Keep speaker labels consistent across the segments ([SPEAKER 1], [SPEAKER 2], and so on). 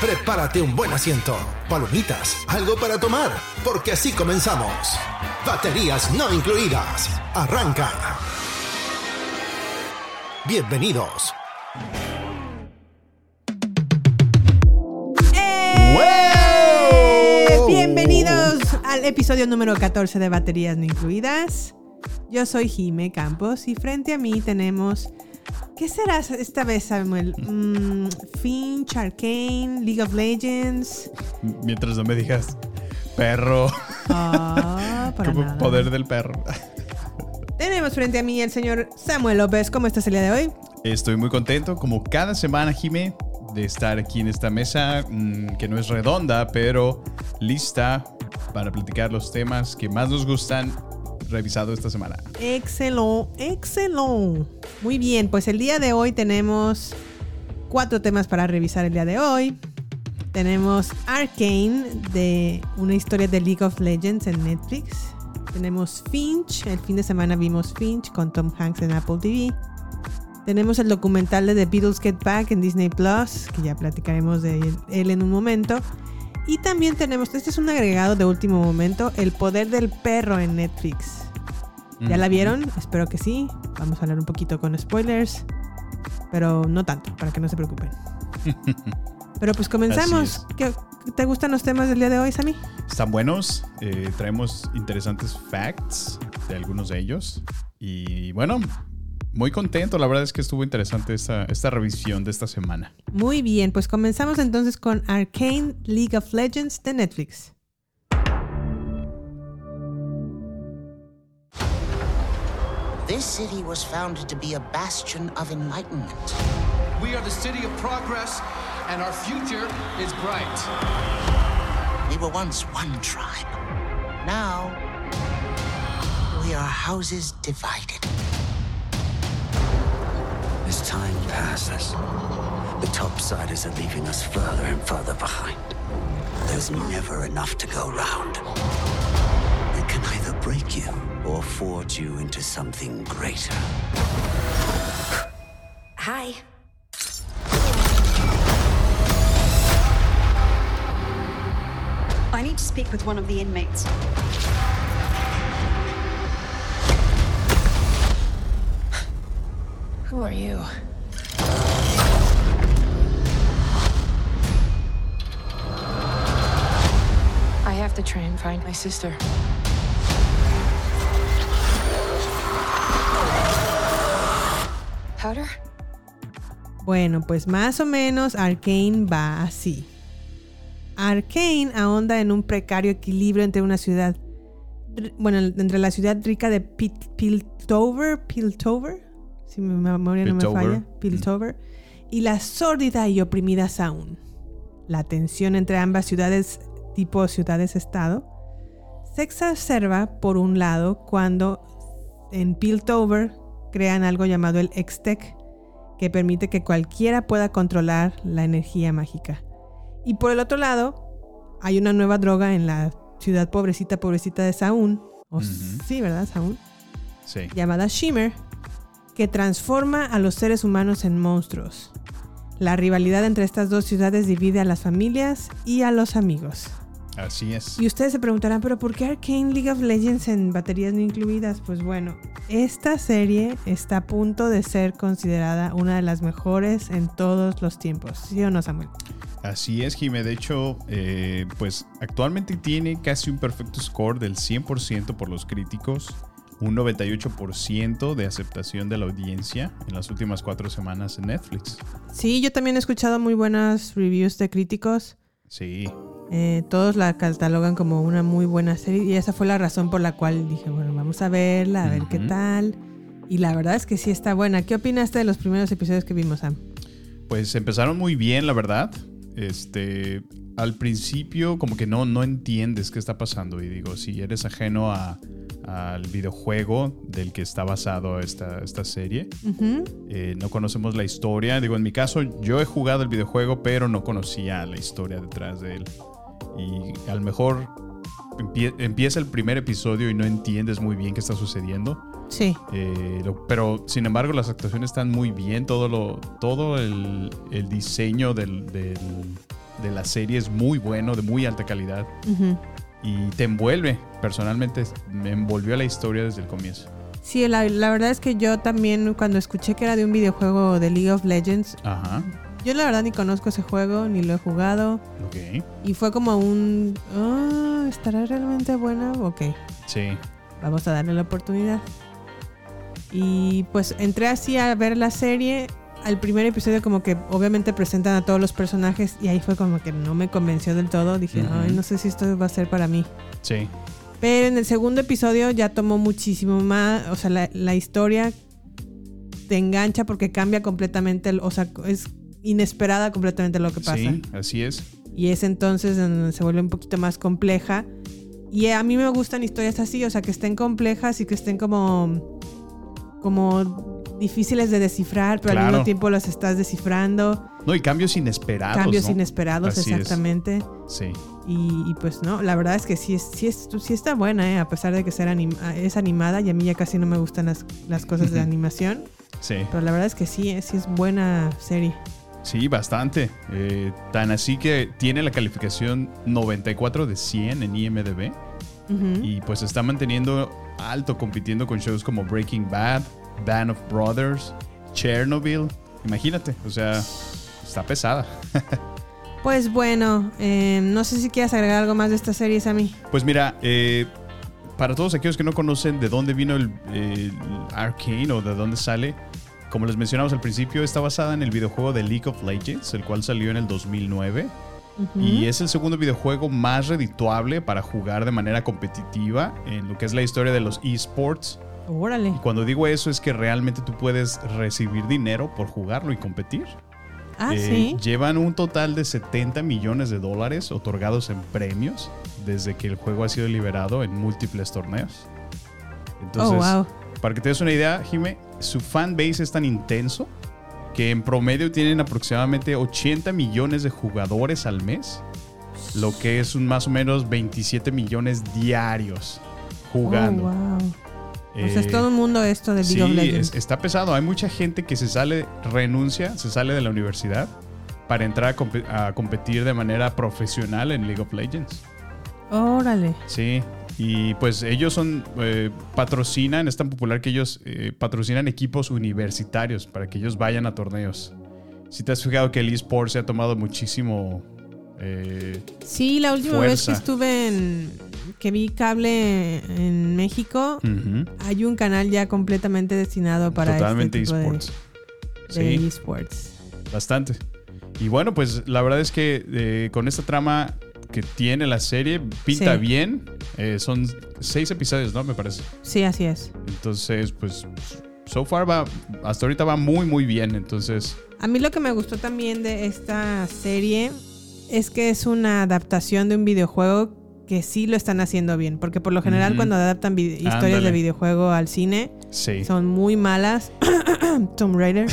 [SPEAKER 1] Prepárate un buen asiento, palomitas, algo para tomar, porque así comenzamos. Baterías no incluidas. Arranca. Bienvenidos.
[SPEAKER 2] ¡Eh! Bienvenidos al episodio número 14 de Baterías No Incluidas. Yo soy Jime Campos y frente a mí tenemos... ¿Qué será esta vez, Samuel? Mm, Finch, Arcane, League of Legends.
[SPEAKER 3] Mientras no me digas perro,
[SPEAKER 2] Ah,
[SPEAKER 3] como
[SPEAKER 2] nada.
[SPEAKER 3] poder del perro.
[SPEAKER 2] Tenemos frente a mí el señor Samuel López. ¿Cómo estás el día de hoy?
[SPEAKER 3] Estoy muy contento, como cada semana, Jime, de estar aquí en esta mesa, mm, que no es redonda, pero lista para platicar los temas que más nos gustan, revisado esta semana.
[SPEAKER 2] Excelente, excelente. Muy bien, pues el día de hoy tenemos cuatro temas para revisar el día de hoy. Tenemos Arcane, de una historia de League of Legends en Netflix. Tenemos Finch, el fin de semana vimos Finch con Tom Hanks en Apple TV. Tenemos el documental de The Beatles Get Back en Disney Plus, que ya platicaremos de él en un momento. Y también tenemos, este es un agregado de último momento, El Poder del Perro en Netflix. ¿Ya la vieron? Espero que sí. Vamos a hablar un poquito con spoilers, pero no tanto, para que no se preocupen. Pero pues comenzamos. ¿Qué, ¿Te gustan los temas del día de hoy, Sammy?
[SPEAKER 3] Están buenos, eh, traemos interesantes facts de algunos de ellos. Y bueno, muy contento, la verdad es que estuvo interesante esta, esta revisión de esta semana.
[SPEAKER 2] Muy bien, pues comenzamos entonces con Arcane League of Legends de Netflix.
[SPEAKER 4] This city was founded to be a bastion of enlightenment.
[SPEAKER 5] We are the city of progress, and our future is bright.
[SPEAKER 4] We were once one tribe. Now, we are houses divided.
[SPEAKER 6] As time passes, the topsiders are leaving us further and further behind. There's never enough to go round. It can either break you or forge you into something greater.
[SPEAKER 7] Hi. I need to speak with one of the inmates. Who are you? I have to try and find my sister. Powder?
[SPEAKER 2] Bueno, pues más o menos Arcane va así. Arcane ahonda en un precario equilibrio entre una ciudad, bueno, entre la ciudad rica de Pil- Piltover, Piltover, si mi memoria no me falla, Piltover, y la sórdida y oprimida Sound. La tensión entre ambas ciudades, tipo ciudades-estado, se exacerba por un lado cuando en Piltover crean algo llamado el Extec, que permite que cualquiera pueda controlar la energía mágica. Y por el otro lado, hay una nueva droga en la ciudad pobrecita, pobrecita de Saún, o sí, ¿verdad? Saún,
[SPEAKER 3] Sí.
[SPEAKER 2] llamada Shimmer, que transforma a los seres humanos en monstruos. La rivalidad entre estas dos ciudades divide a las familias y a los amigos.
[SPEAKER 3] Así es.
[SPEAKER 2] Y ustedes se preguntarán, pero ¿por qué Arcane League of Legends en baterías no incluidas? Pues bueno, esta serie está a punto de ser considerada una de las mejores en todos los tiempos. ¿Sí o no, Samuel?
[SPEAKER 3] Así es, Jime. De hecho, eh, pues actualmente tiene casi un perfecto score del 100% por los críticos, un 98% de aceptación de la audiencia en las últimas cuatro semanas en Netflix.
[SPEAKER 2] Sí, yo también he escuchado muy buenas reviews de críticos.
[SPEAKER 3] Sí,
[SPEAKER 2] Eh, todos la catalogan como una muy buena serie y esa fue la razón por la cual dije, bueno, vamos a verla, a ver qué tal. Y la verdad es que sí está buena. ¿Qué opinaste de los primeros episodios que vimos, Sam?
[SPEAKER 3] pues empezaron muy bien, la verdad. Este, al principio como que no, no entiendes qué está pasando y digo, si eres ajeno a- al videojuego del que está basado esta, esta serie, eh, no conocemos la historia. Digo, en mi caso, yo he jugado el videojuego, pero no conocía la historia detrás de él. Y a lo mejor empie- empieza el primer episodio y no entiendes muy bien qué está sucediendo.
[SPEAKER 2] Sí.
[SPEAKER 3] Eh, lo- pero sin embargo, las actuaciones están muy bien. Todo, lo, todo el, el diseño del- del- de la serie es muy bueno, de muy alta calidad.
[SPEAKER 2] Ujú.
[SPEAKER 3] Y te envuelve. Personalmente, me envolvió la historia desde el comienzo.
[SPEAKER 2] Sí, la, la verdad es que yo también cuando escuché que era de un videojuego de League of Legends,
[SPEAKER 3] Ajá.
[SPEAKER 2] yo la verdad ni conozco ese juego, ni lo he jugado.
[SPEAKER 3] Ok.
[SPEAKER 2] Y fue como un... "Ah, ¿Estará realmente buena? Ok,
[SPEAKER 3] Sí.
[SPEAKER 2] vamos a darle la oportunidad. Y pues entré así a ver la serie. Al primer episodio como que obviamente presentan a todos los personajes y ahí fue como que no me convenció del todo. Dije, ay, no sé si esto va a ser para mí.
[SPEAKER 3] Sí.
[SPEAKER 2] Pero en el segundo episodio ya tomó muchísimo más, o sea, la, la historia te engancha porque cambia completamente, el- o sea, es inesperada completamente lo que pasa.
[SPEAKER 3] Sí, así es.
[SPEAKER 2] Y es entonces en donde se vuelve un poquito más compleja. Y a mí me gustan historias así, o sea, que estén complejas y que estén como, como difíciles de descifrar, pero al mismo tiempo las estás descifrando.
[SPEAKER 3] No, y cambios inesperados.
[SPEAKER 2] cambios
[SPEAKER 3] ¿no?
[SPEAKER 2] inesperados,
[SPEAKER 3] Así es.
[SPEAKER 2] exactamente.
[SPEAKER 3] Sí.
[SPEAKER 2] Y, y pues no, la verdad es que sí, es, sí, es, sí está buena, ¿eh? a pesar de que ser anim- es animada y a mí ya casi no me gustan las, las cosas de animación.
[SPEAKER 3] Sí.
[SPEAKER 2] Pero la verdad es que sí, eh, sí es buena serie.
[SPEAKER 3] Sí, bastante. Eh, tan así que tiene la calificación 94 de 100 en IMDB. Y pues está manteniendo alto compitiendo con shows como Breaking Bad, Band of Brothers, Chernobyl. Imagínate, o sea, está pesada.
[SPEAKER 2] Pues bueno, eh, no sé si quieres agregar algo más de esta serie, Sammy.
[SPEAKER 3] Pues mira, eh, para todos aquellos que no conocen de dónde vino el, el Arcane o de dónde sale, como les mencionamos al principio, está basada en el videojuego de League of Legends, el cual salió en el 2009.
[SPEAKER 2] Ujú.
[SPEAKER 3] Y es el segundo videojuego más redituable para jugar de manera competitiva en lo que es la historia de los esports.
[SPEAKER 2] Órale.
[SPEAKER 3] Y cuando digo eso es que realmente tú puedes recibir dinero por jugarlo y competir.
[SPEAKER 2] Ah,
[SPEAKER 3] Eh,
[SPEAKER 2] sí.
[SPEAKER 3] Llevan un total de 70 millones de dólares otorgados en premios desde que el juego ha sido liberado en múltiples torneos. Entonces,
[SPEAKER 2] oh, wow.
[SPEAKER 3] para que te des una idea, Jime, su fanbase es tan intenso que en promedio tienen aproximadamente 80 millones de jugadores al mes, lo que es un más o menos 27 millones diarios jugando.
[SPEAKER 2] Oh, wow. Sea, es
[SPEAKER 3] Eh,
[SPEAKER 2] todo un mundo esto de League of Legends.
[SPEAKER 3] es- está pesado. Hay mucha gente que se sale, renuncia, se sale de la universidad para entrar a, compe- a competir de manera profesional en League of Legends.
[SPEAKER 2] Órale.
[SPEAKER 3] Sí, y pues ellos son, eh, patrocinan, es tan popular que ellos eh, patrocinan equipos universitarios para que ellos vayan a torneos. Si te has fijado que el eSport se ha tomado muchísimo...
[SPEAKER 2] Sí, la última vez que estuve en. Que vi cable en México, hay un canal ya completamente destinado para
[SPEAKER 3] totalmente
[SPEAKER 2] este tipo de-
[SPEAKER 3] eSports.
[SPEAKER 2] de,
[SPEAKER 3] Sí.
[SPEAKER 2] esports.
[SPEAKER 3] Bastante. Y bueno, pues la verdad es que eh, con esta trama que tiene la serie, pinta
[SPEAKER 2] Sí.
[SPEAKER 3] bien. Eh, son seis episodios, ¿no? Me parece.
[SPEAKER 2] Sí, así es.
[SPEAKER 3] Entonces, pues, so far va, hasta ahorita va muy, muy bien. Entonces,
[SPEAKER 2] A mí lo que me gustó también de esta serie es que es una adaptación de un videojuego que sí lo están haciendo bien. Porque por lo general cuando adaptan historias
[SPEAKER 3] Ándale.
[SPEAKER 2] de videojuego al cine
[SPEAKER 3] sí.
[SPEAKER 2] son muy malas. Tomb Raider.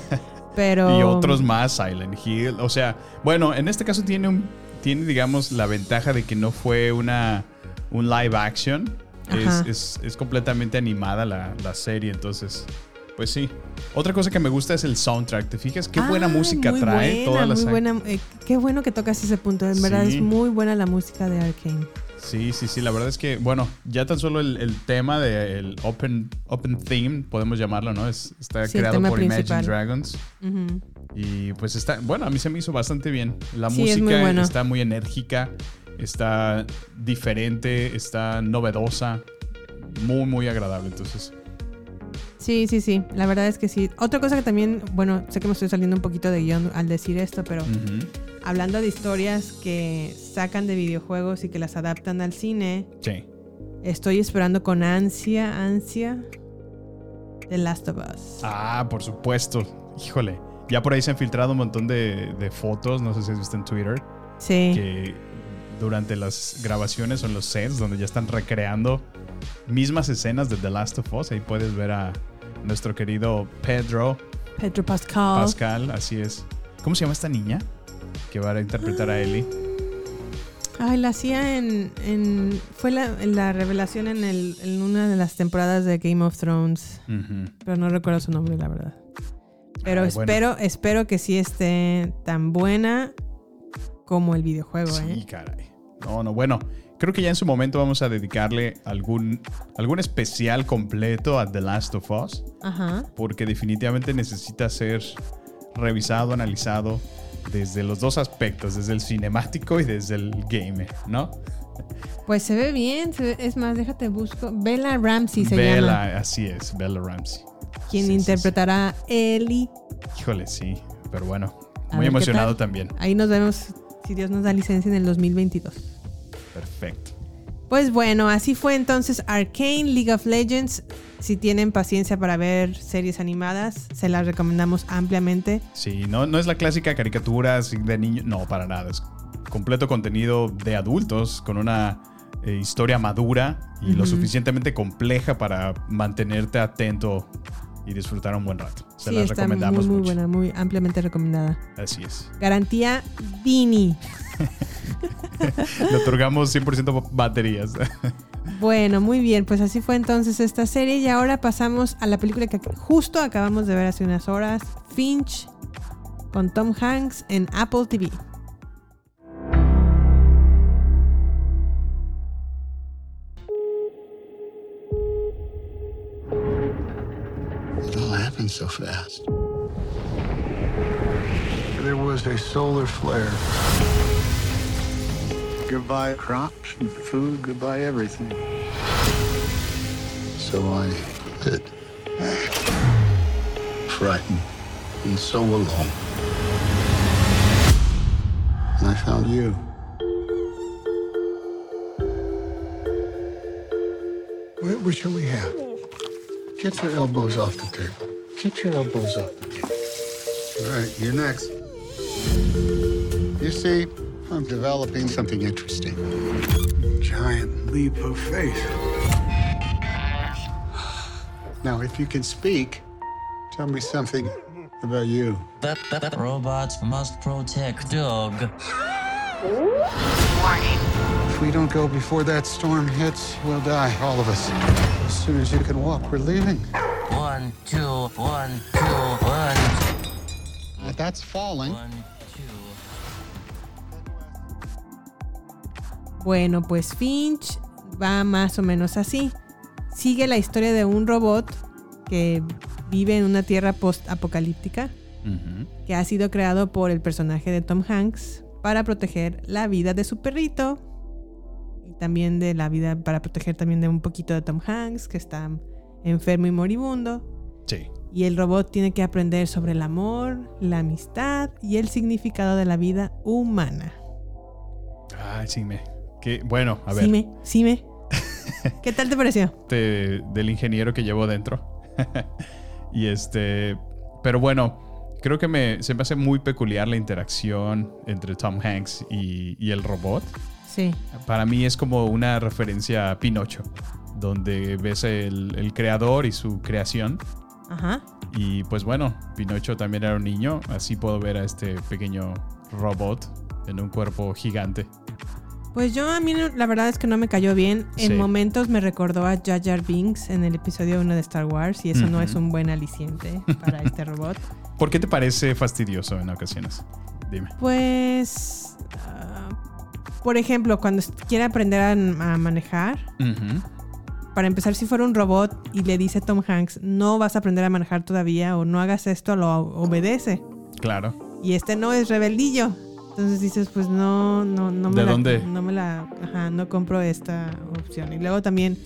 [SPEAKER 2] Pero...
[SPEAKER 3] Y otros más, Silent Hill. O sea, bueno, en este caso tiene un, tiene, digamos, la ventaja de que no fue una un live action. Es, es- es completamente animada la, la serie, entonces, pues sí. Otra cosa que me gusta es el soundtrack. ¿Te fijas qué buena
[SPEAKER 2] Ah,
[SPEAKER 3] música
[SPEAKER 2] muy
[SPEAKER 3] trae
[SPEAKER 2] buena,
[SPEAKER 3] toda la
[SPEAKER 2] muy
[SPEAKER 3] saga?
[SPEAKER 2] buena. eh, qué bueno que tocas ese punto. En verdad es muy buena la música de Arkane.
[SPEAKER 3] Sí, sí, sí. La verdad es que, bueno, ya tan solo el, el tema del open, open theme, podemos llamarlo, ¿no? Es, está
[SPEAKER 2] Sí,
[SPEAKER 3] creado por
[SPEAKER 2] principal.
[SPEAKER 3] Imagine Dragons. Y pues está, bueno, a mí se me hizo bastante bien. La
[SPEAKER 2] Sí, es muy
[SPEAKER 3] música
[SPEAKER 2] bueno.
[SPEAKER 3] está muy enérgica, está diferente, está novedosa, muy, muy agradable. Entonces,
[SPEAKER 2] Sí, sí, sí. La verdad es que sí. Otra cosa que también, bueno, sé que me estoy saliendo un poquito de guion al decir esto, pero hablando de historias que sacan de videojuegos y que las adaptan al cine,
[SPEAKER 3] sí.
[SPEAKER 2] estoy esperando con ansia, ansia, The Last of Us.
[SPEAKER 3] Ah, por supuesto. Híjole. Ya por ahí se han filtrado un montón de, de fotos, no sé si has visto en Twitter,
[SPEAKER 2] Sí.
[SPEAKER 3] que durante las grabaciones o en los sets donde ya están recreando mismas escenas de The Last of Us, ahí puedes ver a nuestro querido Pedro
[SPEAKER 2] Pedro Pascal.
[SPEAKER 3] Pascal, así es. ¿Cómo se llama esta niña? Que va a interpretar a Ellie.
[SPEAKER 2] Ay, la hacía en. en- fue la, la revelación en, el, en una de las temporadas de Game of Thrones. Pero no recuerdo su nombre, la verdad. Pero
[SPEAKER 3] Ay, bueno.
[SPEAKER 2] espero, espero que sí esté tan buena como el videojuego,
[SPEAKER 3] Sí,
[SPEAKER 2] ¿eh?
[SPEAKER 3] caray. No, no, bueno. Creo que ya en su momento vamos a dedicarle algún, algún especial completo a The Last of Us.
[SPEAKER 2] Ajá.
[SPEAKER 3] Porque definitivamente necesita ser revisado, analizado desde los dos aspectos, desde el cinemático y desde el gamer, ¿no?
[SPEAKER 2] Pues se ve bien. se ve- es más, déjate busco. Bella Ramsey se
[SPEAKER 3] Bella,
[SPEAKER 2] llama.
[SPEAKER 3] así es, Bella Ramsey.
[SPEAKER 2] Quien
[SPEAKER 3] Sí, sí,
[SPEAKER 2] interpretará a Ellie.
[SPEAKER 3] sí. Híjole, sí, pero bueno,
[SPEAKER 2] A
[SPEAKER 3] muy emocionado también.
[SPEAKER 2] Ahí nos vemos, si Dios nos da licencia, en el 2022.
[SPEAKER 3] Perfecto.
[SPEAKER 2] Pues bueno, así fue entonces Arcane League of Legends. Si tienen paciencia para ver series animadas, se las recomendamos ampliamente.
[SPEAKER 3] Sí, no, no es la clásica caricatura de niño, no, para nada. Es completo contenido de adultos con una eh, historia madura y lo suficientemente compleja para mantenerte atento y disfrutar un buen rato. Se
[SPEAKER 2] sí, está muy,
[SPEAKER 3] recomendamos
[SPEAKER 2] muy
[SPEAKER 3] mucho.
[SPEAKER 2] buena, muy ampliamente recomendada.
[SPEAKER 3] Así es.
[SPEAKER 2] Garantía Dini.
[SPEAKER 3] Le otorgamos 100% baterías.
[SPEAKER 2] Bueno, muy bien, pues así fue entonces esta serie y ahora pasamos a la película que justo acabamos de ver hace unas horas, Finch, con Tom Hanks en Apple TV.
[SPEAKER 8] It all happened so fast. There was a solar flare. Goodbye crops and food, goodbye everything. So I did. Frightened and so alone. And I found you. What, what shall we have? Get your elbows off the table. Get your elbows off the table. All right, you're next. You see, I'm developing something interesting. Giant leap of faith. Now, if you can speak, tell me something about you.
[SPEAKER 9] Robots must protect dog.
[SPEAKER 8] If we don't go before that storm hits, we'll die, all of us. As soon as you can walk, we're leaving.
[SPEAKER 9] One, two, one, two, one,
[SPEAKER 8] Uh, That's falling.
[SPEAKER 9] one,
[SPEAKER 2] Bueno, pues Finch va más o menos así. Sigue la historia de un robot que vive en una tierra post-apocalíptica que ha sido creado por el personaje de Tom Hanks para proteger la vida de su perrito y también de la vida para proteger también de un poquito de Tom Hanks que está enfermo y moribundo
[SPEAKER 3] Sí.
[SPEAKER 2] y el robot tiene que aprender sobre el amor, la amistad y el significado de la vida humana.
[SPEAKER 3] Ay, sí, me. Que, bueno, a ver.
[SPEAKER 2] Sí me, sí me. ¿Qué tal te pareció?
[SPEAKER 3] de- del ingeniero que llevo dentro. y este. Pero bueno, creo que me, se me hace muy peculiar la interacción entre Tom Hanks y, y el robot.
[SPEAKER 2] Sí.
[SPEAKER 3] Para mí es como una referencia a Pinocho, donde ves el, el creador y su creación.
[SPEAKER 2] Ajá.
[SPEAKER 3] Y pues bueno, Pinocho también era un niño, así puedo ver a este pequeño robot en un cuerpo gigante.
[SPEAKER 2] Pues yo a mí la verdad es que no me cayó bien. En
[SPEAKER 3] Sí.
[SPEAKER 2] momentos me recordó a Jar Jar Binks en el episodio 1 de Star Wars y eso no es un buen aliciente para este robot.
[SPEAKER 3] ¿Por qué te parece fastidioso en ocasiones? Dime.
[SPEAKER 2] Pues, ah, por ejemplo, cuando quiere aprender a, a manejar, para empezar, si fuera un robot y le dice Tom Hanks, no vas a aprender a manejar todavía o no hagas esto, lo obedece.
[SPEAKER 3] Claro.
[SPEAKER 2] Y este no es rebeldillo. Entonces dices, pues no, no, no me
[SPEAKER 3] ¿De
[SPEAKER 2] la,
[SPEAKER 3] dónde?
[SPEAKER 2] no me la, ajá, no compro esta opción. Y luego también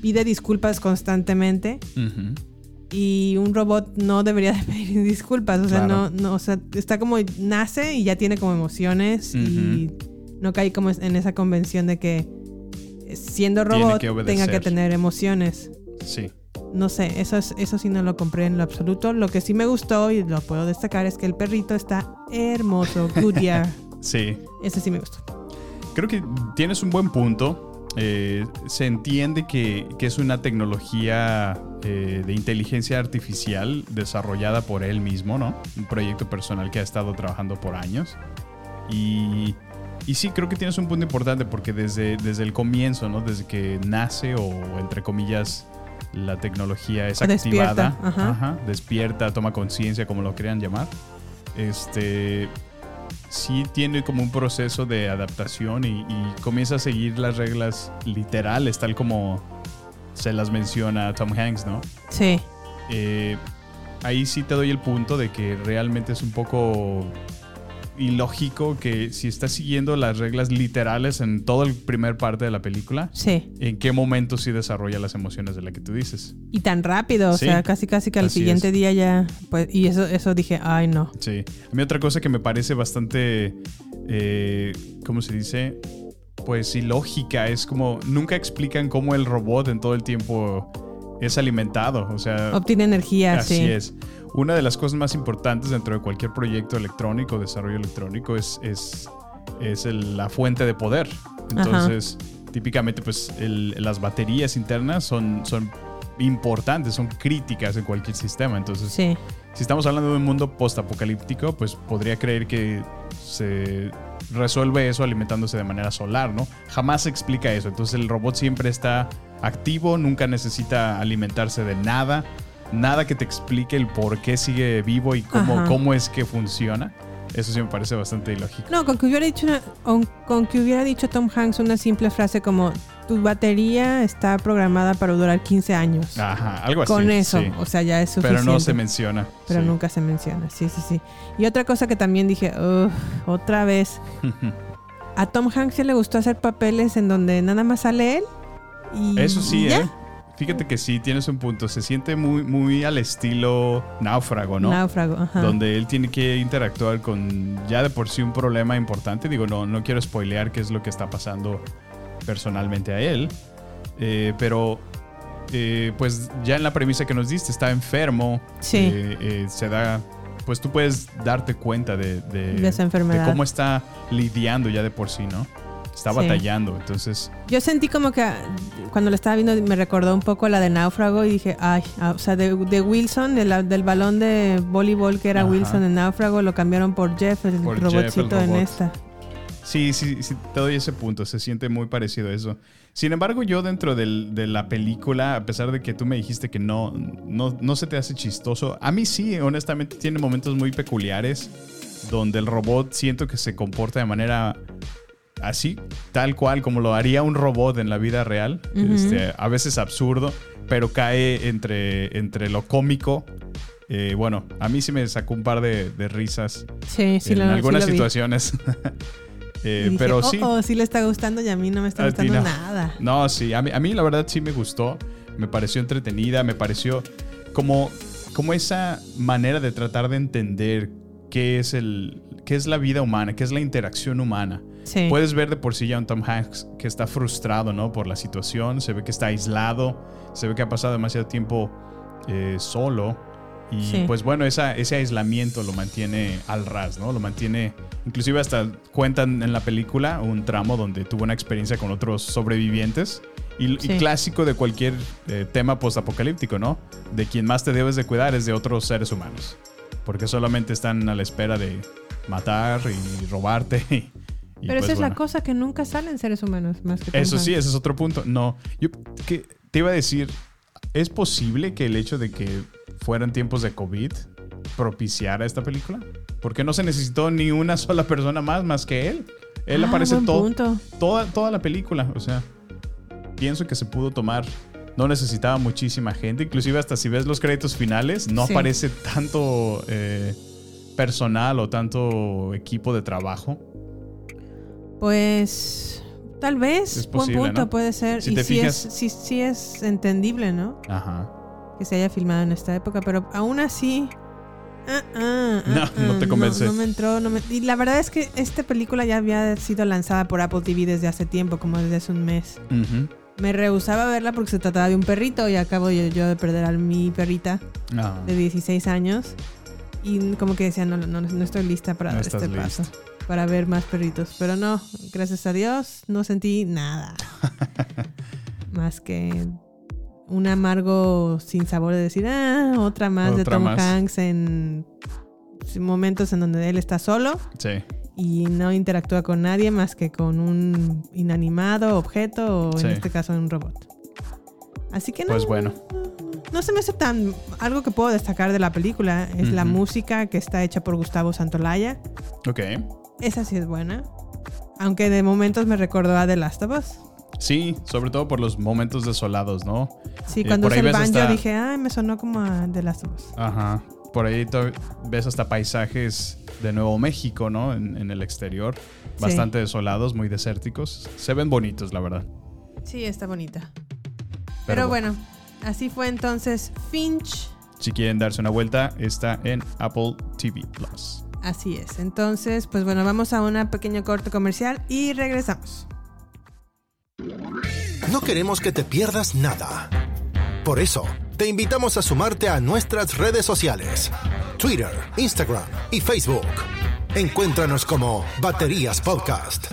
[SPEAKER 2] pide disculpas constantemente y un robot no debería de pedir disculpas. O sea,
[SPEAKER 3] Claro.
[SPEAKER 2] no, no, o sea, está como nace y ya tiene como emociones y no cae como en esa convención de que siendo robot
[SPEAKER 3] que
[SPEAKER 2] tenga que tener emociones.
[SPEAKER 3] Sí.
[SPEAKER 2] No sé, eso, es, eso sí no lo compré en lo absoluto. Lo que sí me gustó y lo puedo destacar es que el perrito está hermoso. Goodyear.
[SPEAKER 3] Sí.
[SPEAKER 2] Ese sí me gustó.
[SPEAKER 3] Creo que tienes un buen punto. Eh, se entiende que, que es una tecnología eh, de inteligencia artificial desarrollada por él mismo, ¿no? Un proyecto personal que ha estado trabajando por años. Y, y sí, creo que tienes un punto importante porque desde, desde el comienzo, ¿no? Desde que nace o entre comillas la tecnología es
[SPEAKER 2] despierta,
[SPEAKER 3] activada,
[SPEAKER 2] ajá.
[SPEAKER 3] ajá, despierta, toma conciencia, como lo quieran llamar. Este, sí tiene como un proceso de adaptación y, y comienza a seguir las reglas literales, tal como se las menciona Tom Hanks, ¿no?
[SPEAKER 2] Sí.
[SPEAKER 3] Eh, ahí sí te doy el punto de que realmente es un poco ilógico que si estás siguiendo las reglas literales en toda la primer parte de la película,
[SPEAKER 2] Sí.
[SPEAKER 3] ¿en qué momento sí desarrolla las emociones de la que tú dices?
[SPEAKER 2] Y tan rápido, o
[SPEAKER 3] Sí.
[SPEAKER 2] sea, casi casi que al
[SPEAKER 3] Así
[SPEAKER 2] siguiente
[SPEAKER 3] es.
[SPEAKER 2] día ya, pues, y eso, eso dije, ay no.
[SPEAKER 3] Sí. A mí otra cosa que me parece bastante, eh, ¿cómo se dice? Pues ilógica, es como nunca explican cómo el robot en todo el tiempo es alimentado, o sea...
[SPEAKER 2] Obtiene energía,
[SPEAKER 3] Así
[SPEAKER 2] sí.
[SPEAKER 3] es. Una de las cosas más importantes dentro de cualquier proyecto electrónico, desarrollo electrónico, es, es, es el- la fuente de poder. Entonces, típicamente, pues el- las baterías internas son, son importantes, son críticas en cualquier sistema. Entonces,
[SPEAKER 2] Sí.
[SPEAKER 3] si estamos hablando de un mundo post-apocalíptico, pues podría creer que se resuelve eso alimentándose de manera solar, ¿no? Jamás se explica eso. Entonces el robot siempre está activo, nunca necesita alimentarse de nada, nada que te explique el por qué sigue vivo y cómo,
[SPEAKER 2] Ajá.
[SPEAKER 3] cómo es que funciona. Eso sí me parece bastante ilógico.
[SPEAKER 2] No, con que hubiera dicho una- con, que hubiera dicho Tom Hanks una simple frase como tu batería está programada para durar 15 años.
[SPEAKER 3] Ajá, algo así.
[SPEAKER 2] con eso,
[SPEAKER 3] sí.
[SPEAKER 2] o sea, ya es suficiente.
[SPEAKER 3] Pero no se menciona.
[SPEAKER 2] Pero
[SPEAKER 3] sí.
[SPEAKER 2] nunca se menciona, sí, sí, sí. Y otra cosa que también dije, "Ugh, otra vez. A Tom Hanks le gustó hacer papeles en donde nada más sale él. Y
[SPEAKER 3] Eso sí,
[SPEAKER 2] ya.
[SPEAKER 3] ¿eh? Fíjate que sí, tienes un punto. Se siente muy, muy al estilo náufrago, ¿no?
[SPEAKER 2] Náufrago, ajá.
[SPEAKER 3] Donde él tiene que interactuar con ya de por sí un problema importante. Digo, no, no quiero spoilear qué es lo que está pasando personalmente a él. Eh, pero, eh, pues ya en la premisa que nos diste, está enfermo.
[SPEAKER 2] Sí.
[SPEAKER 3] Eh, eh, se da. Pues tú puedes darte cuenta de, de,
[SPEAKER 2] De esa enfermedad.
[SPEAKER 3] de cómo está lidiando ya de por sí, ¿no? Está
[SPEAKER 2] Sí.
[SPEAKER 3] batallando. Entonces,
[SPEAKER 2] Yo sentí como que cuando lo estaba viendo me recordó un poco la de Náufrago y dije, ay, ah, o sea, de, de Wilson, de la- del balón de voleibol que era
[SPEAKER 3] Ajá.
[SPEAKER 2] Wilson en Náufrago, lo cambiaron por Jeff, el
[SPEAKER 3] Por Jeff, el
[SPEAKER 2] robotcito en
[SPEAKER 3] robot.
[SPEAKER 2] esta.
[SPEAKER 3] Sí, sí, sí, te doy ese punto. Se siente muy parecido a eso. Sin embargo, yo dentro del- de la película, a pesar de que tú me dijiste que no, no, no se te hace chistoso, a mí sí, honestamente, tiene momentos muy peculiares donde el robot siento que se comporta de manera así, tal cual como lo haría un robot en la vida real. Este, a veces absurdo, pero cae entre, entre lo cómico. Eh, bueno, a mí sí me sacó un par de, de risas
[SPEAKER 2] Sí, sí,
[SPEAKER 3] en
[SPEAKER 2] lo,
[SPEAKER 3] algunas situaciones. Eh,
[SPEAKER 2] dije,
[SPEAKER 3] pero
[SPEAKER 2] oh,
[SPEAKER 3] sí.
[SPEAKER 2] oh, sí le está gustando y a mí no me está
[SPEAKER 3] A
[SPEAKER 2] gustando
[SPEAKER 3] no.
[SPEAKER 2] nada.
[SPEAKER 3] No, sí, a mí, a mí la verdad sí me gustó. Me pareció entretenida, me pareció como, como esa manera de tratar de entender qué es, el, qué es la vida humana, qué es la interacción humana.
[SPEAKER 2] Sí.
[SPEAKER 3] Puedes ver de por sí ya un Tom Hanks que está frustrado ¿no? por la situación, se ve que está aislado, se ve que ha pasado demasiado tiempo eh, solo. Y
[SPEAKER 2] Sí.
[SPEAKER 3] pues bueno, esa, ese aislamiento lo mantiene al ras, ¿no? Lo mantiene, inclusive hasta cuentan en la película un tramo donde tuvo una experiencia con otros sobrevivientes. Y, clásico de cualquier eh, tema postapocalíptico, ¿no? De quien más te debes de cuidar es de otros seres humanos. Porque solamente están a la espera de matar y robarte. y- y
[SPEAKER 2] Pero
[SPEAKER 3] pues
[SPEAKER 2] esa es la cosa que nunca salen seres humanos más que
[SPEAKER 3] Eso sí, ese es otro punto. No, yo que te iba a decir, ¿es posible que el hecho de que fueran tiempos de COVID propiciara esta película? Porque no se necesitó ni una sola persona más más que él. Él
[SPEAKER 2] Ah,
[SPEAKER 3] aparece todo, toda, toda la película. O sea, pienso que se pudo tomar. No necesitaba muchísima gente. Inclusive hasta si ves los créditos finales, no
[SPEAKER 2] Sí.
[SPEAKER 3] aparece tanto... eh, personal o tanto equipo de trabajo.
[SPEAKER 2] Pues tal vez,
[SPEAKER 3] Es
[SPEAKER 2] buen punto
[SPEAKER 3] ¿no?
[SPEAKER 2] puede ser.
[SPEAKER 3] Si
[SPEAKER 2] y
[SPEAKER 3] te
[SPEAKER 2] sí,
[SPEAKER 3] fijas-
[SPEAKER 2] es, sí, sí es entendible, ¿no?
[SPEAKER 3] Ajá.
[SPEAKER 2] Que se haya filmado en esta época, pero aún así... ah, ah,
[SPEAKER 3] No,
[SPEAKER 2] ah,
[SPEAKER 3] no te
[SPEAKER 2] ah,
[SPEAKER 3] convence.
[SPEAKER 2] No, me entró, no me- y la verdad es que esta película ya había sido lanzada por Apple TV desde hace tiempo, como desde hace un mes. Me rehusaba a verla porque se trataba de un perrito y acabo yo, yo de perder a mi perrita de 16 años. Y como que decía, no, no, no, no estoy lista para
[SPEAKER 3] No
[SPEAKER 2] dar este paso. Para ver más perritos. Pero no, gracias a Dios, no sentí nada. más que un amargo sin sabor de decir, ah, otra más de Tom
[SPEAKER 3] más.
[SPEAKER 2] Hanks en momentos en donde él está solo
[SPEAKER 3] sí.
[SPEAKER 2] y no interactúa con nadie más que con un inanimado objeto o
[SPEAKER 3] Sí.
[SPEAKER 2] en este caso un robot. Así que no,
[SPEAKER 3] Pues bueno.
[SPEAKER 2] no se me hace tan algo que puedo destacar de la película es la música que está hecha por Gustavo Santolaya.
[SPEAKER 3] Ok.
[SPEAKER 2] Esa sí es buena. Aunque de momentos me recordó a The Last of Us.
[SPEAKER 3] Sí, sobre todo por los momentos desolados, ¿no?
[SPEAKER 2] Sí,
[SPEAKER 3] Eh,
[SPEAKER 2] cuando usé el banjo
[SPEAKER 3] hasta-
[SPEAKER 2] dije, ay, me sonó como a The Last of Us.
[SPEAKER 3] Ajá. Por ahí ves hasta paisajes de Nuevo México, ¿no? En, en el exterior.
[SPEAKER 2] Sí.
[SPEAKER 3] Bastante desolados, muy desérticos. Se ven bonitos, la verdad.
[SPEAKER 2] Sí, está bonita. Pero, bueno, así fue entonces Finch.
[SPEAKER 3] Si quieren darse una vuelta, está en Apple TV Plus.
[SPEAKER 2] Así es. Entonces, pues bueno, vamos a una pequeña corte comercial y regresamos.
[SPEAKER 1] No queremos que te pierdas nada. Por eso, te invitamos a sumarte a nuestras redes sociales. Twitter, Instagram y Facebook. Encuéntranos como Baterías Podcast.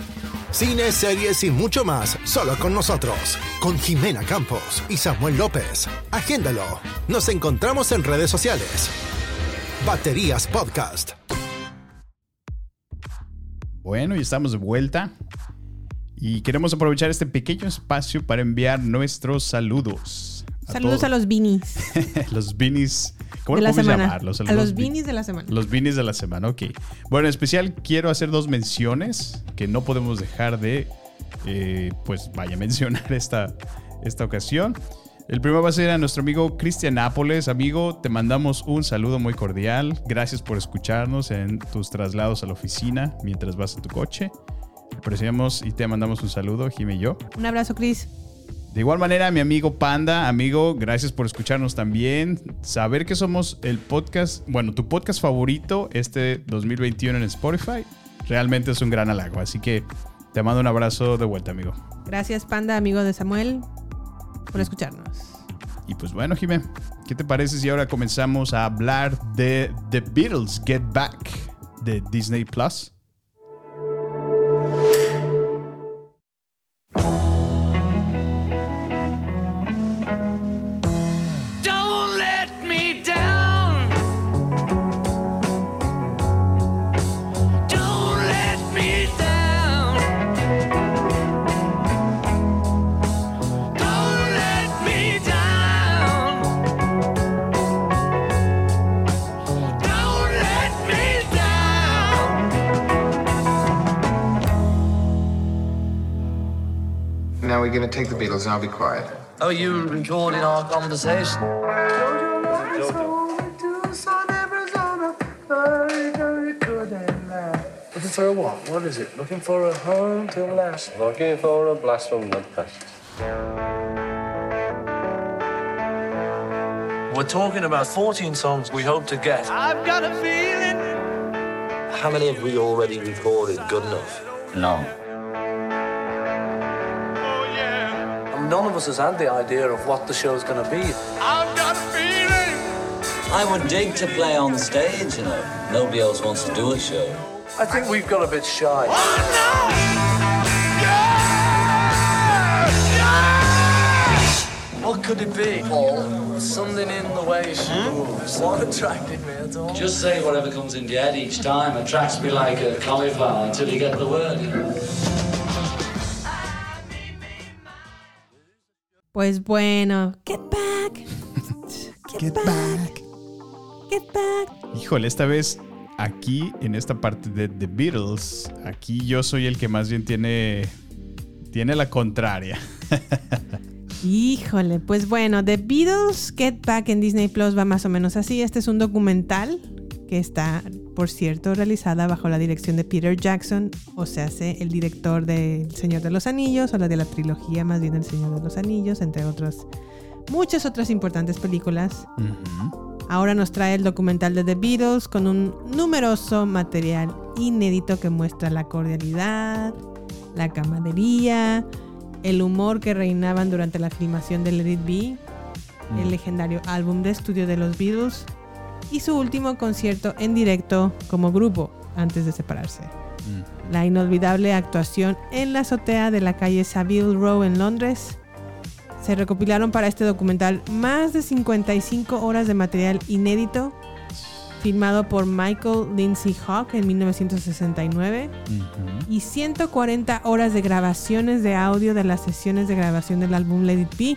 [SPEAKER 1] Cine, series y mucho más solo con nosotros. Con Jimena Campos y Samuel López. Agéndalo. Nos encontramos en redes sociales. Baterías Podcast.
[SPEAKER 3] Bueno, y estamos de vuelta. Y queremos aprovechar este pequeño espacio para enviar nuestros saludos.
[SPEAKER 2] Saludos
[SPEAKER 3] todos.
[SPEAKER 2] a los beanies
[SPEAKER 3] los beanies. ¿Cómo
[SPEAKER 2] de
[SPEAKER 3] lo
[SPEAKER 2] la
[SPEAKER 3] podemos
[SPEAKER 2] semana.
[SPEAKER 3] llamarlos?
[SPEAKER 2] a los beanies de la semana.
[SPEAKER 3] Los beanies de la semana, ok. Bueno, en especial quiero hacer dos menciones que no podemos dejar de, eh, pues vaya, mencionar esta, esta ocasión. El primero va a ser a nuestro amigo Cristian Nápoles. Amigo, te mandamos un saludo muy cordial. Gracias por escucharnos en tus traslados a la oficina mientras vas en tu coche. Apreciamos y te mandamos un saludo, Jimmy y yo.
[SPEAKER 2] Un abrazo, Chris.
[SPEAKER 3] De igual manera, mi amigo Panda, amigo, gracias por escucharnos también. Saber que somos el podcast, bueno, tu podcast favorito este 2021 en Spotify, realmente es un gran halago. Así que te mando un abrazo de vuelta, amigo.
[SPEAKER 2] Gracias, Panda, amigo de Samuel, por escucharnos.
[SPEAKER 3] Y pues bueno, Jimé, ¿qué te parece si ahora comenzamos a hablar de The Beatles Get Back de Disney Plus?
[SPEAKER 10] I'll be quiet.
[SPEAKER 11] Oh, you recording our conversation? Looking for a what? What is it? Looking for a home to last.
[SPEAKER 12] Looking for a blast from the past.
[SPEAKER 11] We're talking about 14 songs we hope to get.
[SPEAKER 9] I've got a feeling.
[SPEAKER 11] How many have we already recorded good enough?
[SPEAKER 12] None.
[SPEAKER 11] None of us has had the idea of what the show's going to be.
[SPEAKER 9] I've got a feeling.
[SPEAKER 13] I would dig to play on stage, you know. Nobody else wants to do a show.
[SPEAKER 11] I think we've got a bit shy. What could it be, Paul? Something in the way she hmm? moves. What attracted me at all?
[SPEAKER 13] Just say whatever comes in your head each time. Attracts me like a cauliflower until you get the word, you know.
[SPEAKER 2] Pues bueno, get back. Get, back. Get back.
[SPEAKER 3] Híjole, esta vez aquí en esta parte de The Beatles, aquí yo soy el que más bien tiene tiene la contraria.
[SPEAKER 2] Híjole, pues bueno, The Beatles Get Back en Disney Plus va más o menos así. Este es un documental que está, por cierto, realizada bajo la dirección de Peter Jackson, o sea, el director de El Señor de los Anillos, o la de la trilogía más bien El Señor de los Anillos, entre otras, muchas otras importantes películas. Ahora nos trae el documental de The Beatles con un numeroso material inédito que muestra la cordialidad, la camaradería, el humor que reinaban durante la filmación de Let It Be, el legendario álbum de estudio de los Beatles y su último concierto en directo como grupo antes de separarse. La inolvidable actuación en la azotea de la calle Savile Row en Londres. Se recopilaron para este documental más de 55 horas de material inédito filmado por Michael Lindsay Hawk en 1969 y 140 horas de grabaciones de audio de las sesiones de grabación del álbum It Be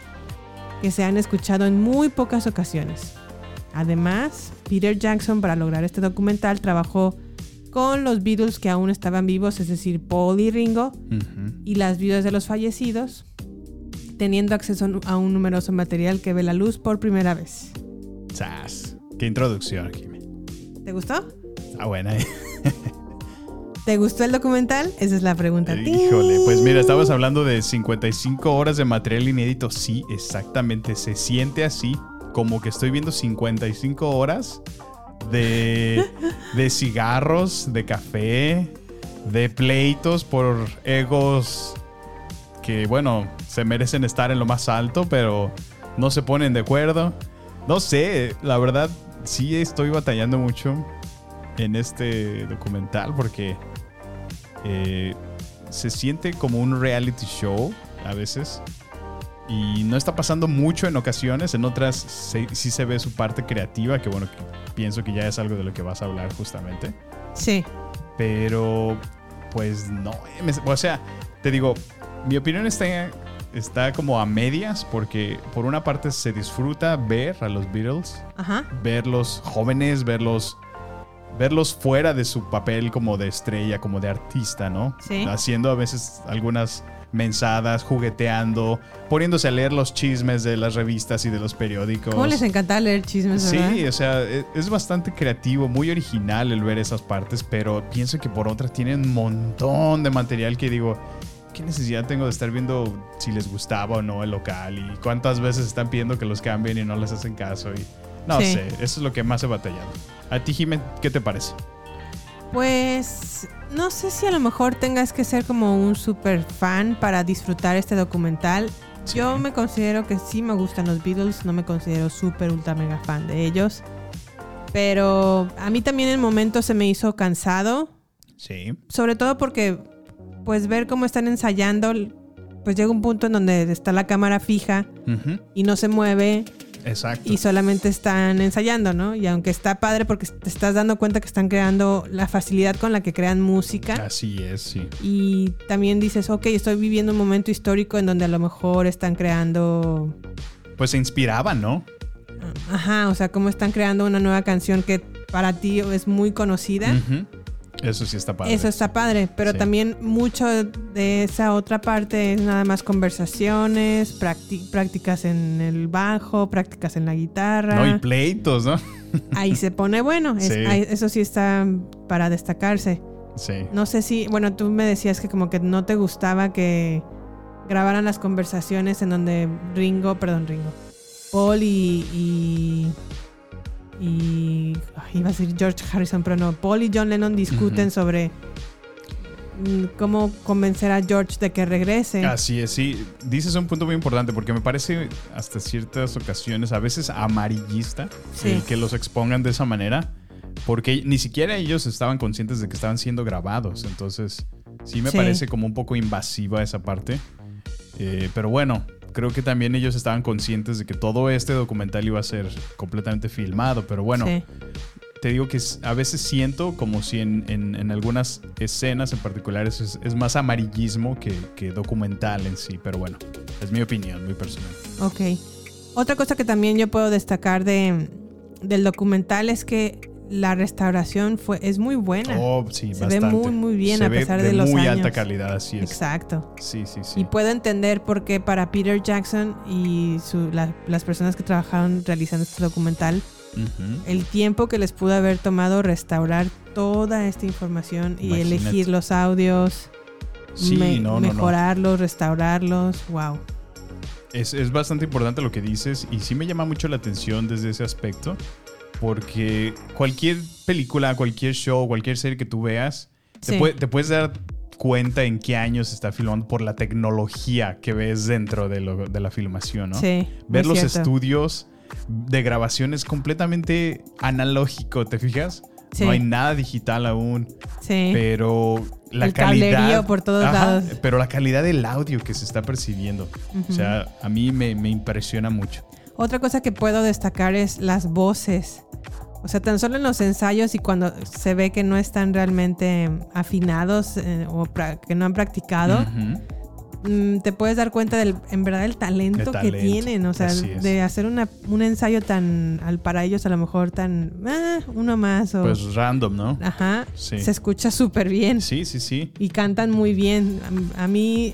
[SPEAKER 2] que se han escuchado en muy pocas ocasiones. Además, Peter Jackson para lograr este documental trabajó con los Beatles que aún estaban vivos, es decir, Paul y Ringo, y las viudas de los fallecidos, teniendo acceso a un numeroso material que ve la luz por primera vez.
[SPEAKER 3] Sas. Qué introducción, Jimmy.
[SPEAKER 2] ¿Te gustó?
[SPEAKER 3] Está buena, ¿eh?
[SPEAKER 2] ¿Te gustó el documental? Esa es la pregunta.
[SPEAKER 3] Híjole, pues mira, estabas hablando de 55 horas de material inédito. Sí, exactamente. Se siente así, como que estoy viendo 55 horas de, de cigarros, de café, de pleitos por egos que, bueno, se merecen estar en lo más alto, pero no se ponen de acuerdo. No sé, la verdad, sí estoy batallando mucho en este documental porque eh, se siente como un reality show a veces. Y no está pasando mucho en ocasiones, en otras sí se ve su parte creativa, que bueno, que pienso que ya es algo de lo que vas a hablar justamente.
[SPEAKER 2] Sí.
[SPEAKER 3] Pero, pues no. eh, o sea, te digo, mi opinión está, está como a medias, porque por una parte se disfruta ver a los Beatles,
[SPEAKER 2] Ajá.
[SPEAKER 3] verlos jóvenes, verlos verlos fuera de su papel como de estrella, como de artista, ¿no?
[SPEAKER 2] Sí.
[SPEAKER 3] Haciendo a veces algunas mensadas, jugueteando, poniéndose a leer los chismes de las revistas y de los periódicos.
[SPEAKER 2] ¿Cómo les encanta leer chismes,
[SPEAKER 3] Sí, o sea, e- es bastante creativo, muy original el ver esas partes, pero pienso que por otra tienen un montón de material que digo, ¿qué necesidad tengo de estar viendo si les gustaba o no el local y cuántas veces están pidiendo que los cambien y no les hacen caso? Y no
[SPEAKER 2] Sí.
[SPEAKER 3] sé, eso es lo que más he batallado. A ti, Jiménez, ¿qué te parece?
[SPEAKER 2] Pues no sé si a lo mejor tengas que ser como un super fan para disfrutar este documental. Yo me considero que sí me gustan los Beatles, no me considero súper ultra mega fan de ellos. Pero a mí también en momentos se me hizo cansado,
[SPEAKER 3] Sí.
[SPEAKER 2] sobre todo porque pues ver cómo están ensayando, pues llega un punto en donde está la cámara fija y no se mueve
[SPEAKER 3] Exacto.
[SPEAKER 2] y solamente están ensayando, ¿no? Y aunque está padre porque te estás dando cuenta que están creando la facilidad con la que crean música.
[SPEAKER 3] Así es, sí.
[SPEAKER 2] Y también dices, ok, estoy viviendo un momento histórico en donde a lo mejor están creando,
[SPEAKER 3] Pues se inspiraban, ¿no?
[SPEAKER 2] ajá, o sea, cómo están creando una nueva canción que para ti es muy conocida.
[SPEAKER 3] Ujú. Eso sí está padre.
[SPEAKER 2] Eso está padre, pero
[SPEAKER 3] Sí.
[SPEAKER 2] también mucho de esa otra parte es nada más conversaciones, prácti- prácticas en el bajo, prácticas en la guitarra.
[SPEAKER 3] No, y pleitos, ¿no?
[SPEAKER 2] Ahí se pone bueno, es-
[SPEAKER 3] Sí.
[SPEAKER 2] ahí- eso sí está para destacarse.
[SPEAKER 3] Sí.
[SPEAKER 2] No sé si, bueno, tú me decías que como que no te gustaba que grabaran las conversaciones en donde Ringo, perdón, Ringo, Paul y... y y ay, iba a decir George Harrison, pero no, Paul y John Lennon discuten sobre mm, cómo convencer a George de que regrese.
[SPEAKER 3] Así es, sí. Dices un punto muy importante porque me parece hasta ciertas ocasiones a veces amarillista
[SPEAKER 2] Sí.
[SPEAKER 3] el que los expongan de esa manera porque ni siquiera ellos estaban conscientes de que estaban siendo grabados. Entonces, sí me
[SPEAKER 2] Sí.
[SPEAKER 3] parece como un poco invasiva esa parte. Eh, pero bueno, creo que también ellos estaban conscientes de que todo este documental iba a ser completamente filmado. Pero bueno,
[SPEAKER 2] Sí.
[SPEAKER 3] te digo que a veces siento como si en, en- en algunas escenas en particulares es, es más amarillismo que, que documental en sí, pero bueno, es mi opinión muy personal.
[SPEAKER 2] Ok. Otra cosa que también yo puedo destacar de, del documental es que la restauración fue, es muy buena.
[SPEAKER 3] Oh, sí,
[SPEAKER 2] Se
[SPEAKER 3] bastante.
[SPEAKER 2] ve muy, muy bien
[SPEAKER 3] Se
[SPEAKER 2] a pesar de, los
[SPEAKER 3] muy
[SPEAKER 2] años.
[SPEAKER 3] alta calidad, así es.
[SPEAKER 2] Exacto.
[SPEAKER 3] Sí, sí, sí.
[SPEAKER 2] Y puedo entender por qué para Peter Jackson y su- la- las personas que trabajaron realizando este documental el tiempo que les pudo haber tomado restaurar toda esta información y
[SPEAKER 3] Imagínate.
[SPEAKER 2] elegir los audios,
[SPEAKER 3] Sí,
[SPEAKER 2] me-
[SPEAKER 3] no, no, no.
[SPEAKER 2] mejorarlos, restaurarlos. Wow.
[SPEAKER 3] Es, es bastante importante lo que dices y sí me llama mucho la atención desde ese aspecto porque cualquier película, cualquier show, cualquier serie que tú veas, te,
[SPEAKER 2] Sí.
[SPEAKER 3] puede- te puedes dar cuenta en qué año se está filmando por la tecnología que ves dentro de, lo- de la filmación, ¿no?
[SPEAKER 2] Sí,
[SPEAKER 3] Ver los
[SPEAKER 2] cierto.
[SPEAKER 3] estudios de grabación es completamente analógico, ¿te fijas?
[SPEAKER 2] Sí.
[SPEAKER 3] No hay nada digital aún.
[SPEAKER 2] Sí.
[SPEAKER 3] Pero la
[SPEAKER 2] El
[SPEAKER 3] calidad.
[SPEAKER 2] por todos lados.
[SPEAKER 3] Pero la calidad del audio que se está percibiendo. O sea, a mí me, me impresiona mucho.
[SPEAKER 2] Otra cosa que puedo destacar es las voces. O sea, tan solo en los ensayos y cuando se ve que no están realmente afinados eh, o que no han practicado,
[SPEAKER 3] Ujú.
[SPEAKER 2] mm, te puedes dar cuenta del, en verdad, el talento,
[SPEAKER 3] El
[SPEAKER 2] que
[SPEAKER 3] talento,
[SPEAKER 2] tienen. O sea, de hacer una, un ensayo tan, al, para ellos a lo mejor tan, ah, uno más. O,
[SPEAKER 3] Pues random, ¿no?
[SPEAKER 2] Ajá.
[SPEAKER 3] Sí.
[SPEAKER 2] Se escucha súper bien.
[SPEAKER 3] Sí, sí, sí.
[SPEAKER 2] Y cantan muy bien. A, a mí,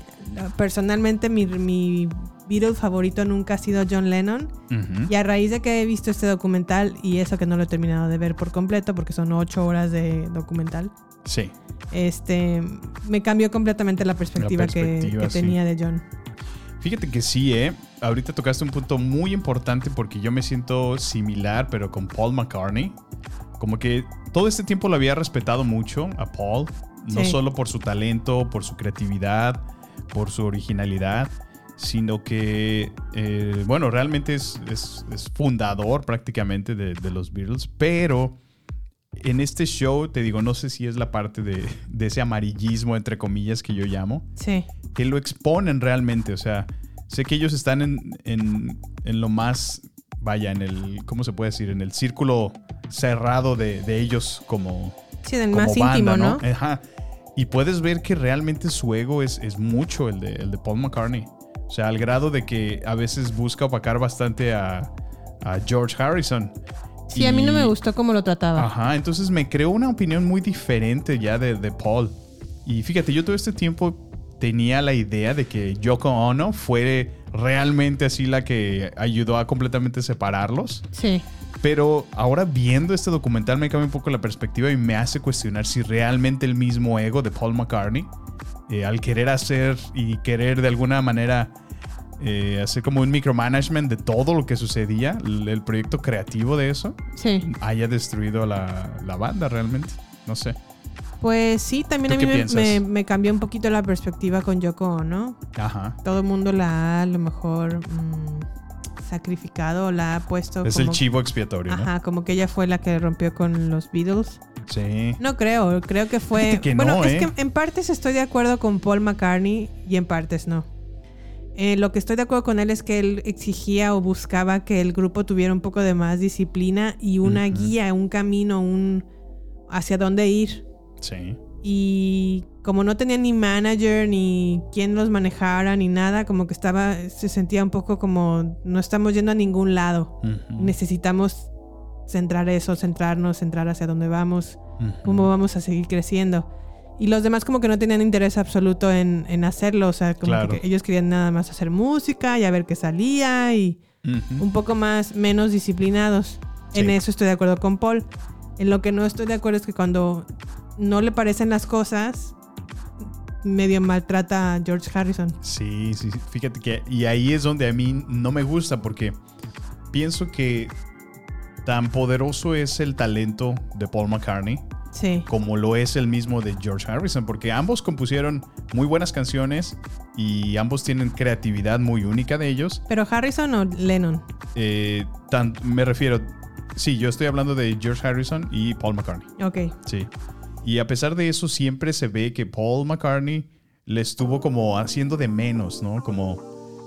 [SPEAKER 2] personalmente, mi, mi Beatle favorito nunca ha sido John Lennon. Y a raíz de que he visto este documental, y eso que no lo he terminado de ver por completo, porque son ocho horas de documental,
[SPEAKER 3] Sí.
[SPEAKER 2] este me cambió completamente la perspectiva, que-
[SPEAKER 3] perspectiva,
[SPEAKER 2] que,
[SPEAKER 3] sí.
[SPEAKER 2] tenía de John.
[SPEAKER 3] Fíjate que sí, ¿eh? Ahorita tocaste un punto muy importante porque yo me siento similar, pero con Paul McCartney. Como que todo este tiempo lo había respetado mucho a Paul, no
[SPEAKER 2] Sí.
[SPEAKER 3] solo por su talento, por su creatividad, por su originalidad, sino que, eh, bueno, realmente es, es- es fundador prácticamente de, de los Beatles, pero en este show, te digo, no sé si es la parte de, de ese amarillismo, entre comillas, que yo llamo,
[SPEAKER 2] Sí.
[SPEAKER 3] que lo exponen realmente. O sea, sé que ellos están en, en- en lo más, vaya, en el, ¿cómo se puede decir? En el círculo cerrado de, de ellos como,
[SPEAKER 2] Sí, del
[SPEAKER 3] como
[SPEAKER 2] más
[SPEAKER 3] banda,
[SPEAKER 2] íntimo, ¿no?
[SPEAKER 3] Ajá. Y puedes ver que realmente su ego es, es mucho el de, el de Paul McCartney. O sea, al grado de que a veces busca opacar bastante a, a George Harrison.
[SPEAKER 2] Sí, a mí no me gustó cómo lo trataba.
[SPEAKER 3] Ajá, entonces me creó una opinión muy diferente ya de, de Paul. Y fíjate, yo todo este tiempo tenía la idea de que Yoko Ono fue realmente así la que ayudó a completamente separarlos.
[SPEAKER 2] Sí.
[SPEAKER 3] Pero ahora viendo este documental me cambia un poco la perspectiva y me hace cuestionar si realmente el mismo ego de Paul McCartney, eh, al querer hacer y querer de alguna manera eh, hacer como un micromanagement de todo lo que sucedía, el, el proyecto creativo de eso,
[SPEAKER 2] Sí.
[SPEAKER 3] haya destruido la, la banda realmente. No sé.
[SPEAKER 2] Pues sí, también
[SPEAKER 3] ¿Tú
[SPEAKER 2] a mí me,
[SPEAKER 3] piensas?
[SPEAKER 2] me- me cambió un poquito la perspectiva con Yoko Ono.
[SPEAKER 3] Ajá.
[SPEAKER 2] Todo el mundo la ha a lo mejor mm, sacrificado, la ha puesto
[SPEAKER 3] Es
[SPEAKER 2] como...
[SPEAKER 3] el chivo expiatorio, ¿no?
[SPEAKER 2] Ajá, como que ella fue la que rompió con los Beatles.
[SPEAKER 3] Sí.
[SPEAKER 2] No creo, creo que fue...
[SPEAKER 3] Que
[SPEAKER 2] bueno,
[SPEAKER 3] no,
[SPEAKER 2] es
[SPEAKER 3] ¿eh?
[SPEAKER 2] que en partes estoy de acuerdo con Paul McCartney y en partes no. Eh, lo que estoy de acuerdo con él es que él exigía o buscaba que el grupo tuviera un poco de más disciplina y una guía, un camino, un hacia dónde ir.
[SPEAKER 3] Sí.
[SPEAKER 2] Y como no tenía ni manager, ni quien los manejara, ni nada, como que estaba, se sentía un poco como no estamos yendo a ningún lado. Necesitamos centrar eso, centrarnos, centrar hacia dónde vamos, cómo vamos a seguir creciendo. Y los demás como que no tenían interés absoluto en, en hacerlo, o sea, como
[SPEAKER 3] Claro.
[SPEAKER 2] que ellos querían nada más hacer música y a ver qué salía y un poco más, menos disciplinados. En eso estoy de acuerdo con Paul. En lo que no estoy de acuerdo es que cuando no le parecen las cosas, medio maltrata a George Harrison.
[SPEAKER 3] Sí, sí, sí. Fíjate que. Y ahí es donde a mí no me gusta porque pienso que tan poderoso es el talento de Paul McCartney
[SPEAKER 2] Sí.
[SPEAKER 3] como lo es el mismo de George Harrison, porque ambos compusieron muy buenas canciones y ambos tienen creatividad muy única de ellos.
[SPEAKER 2] Pero Harrison o Lennon.
[SPEAKER 3] Eh, tan- me refiero, sí, yo estoy hablando de George Harrison y Paul McCartney.
[SPEAKER 2] Ok.
[SPEAKER 3] Sí. Y a pesar de eso, siempre se ve que Paul McCartney le estuvo como haciendo de menos, ¿no? Como,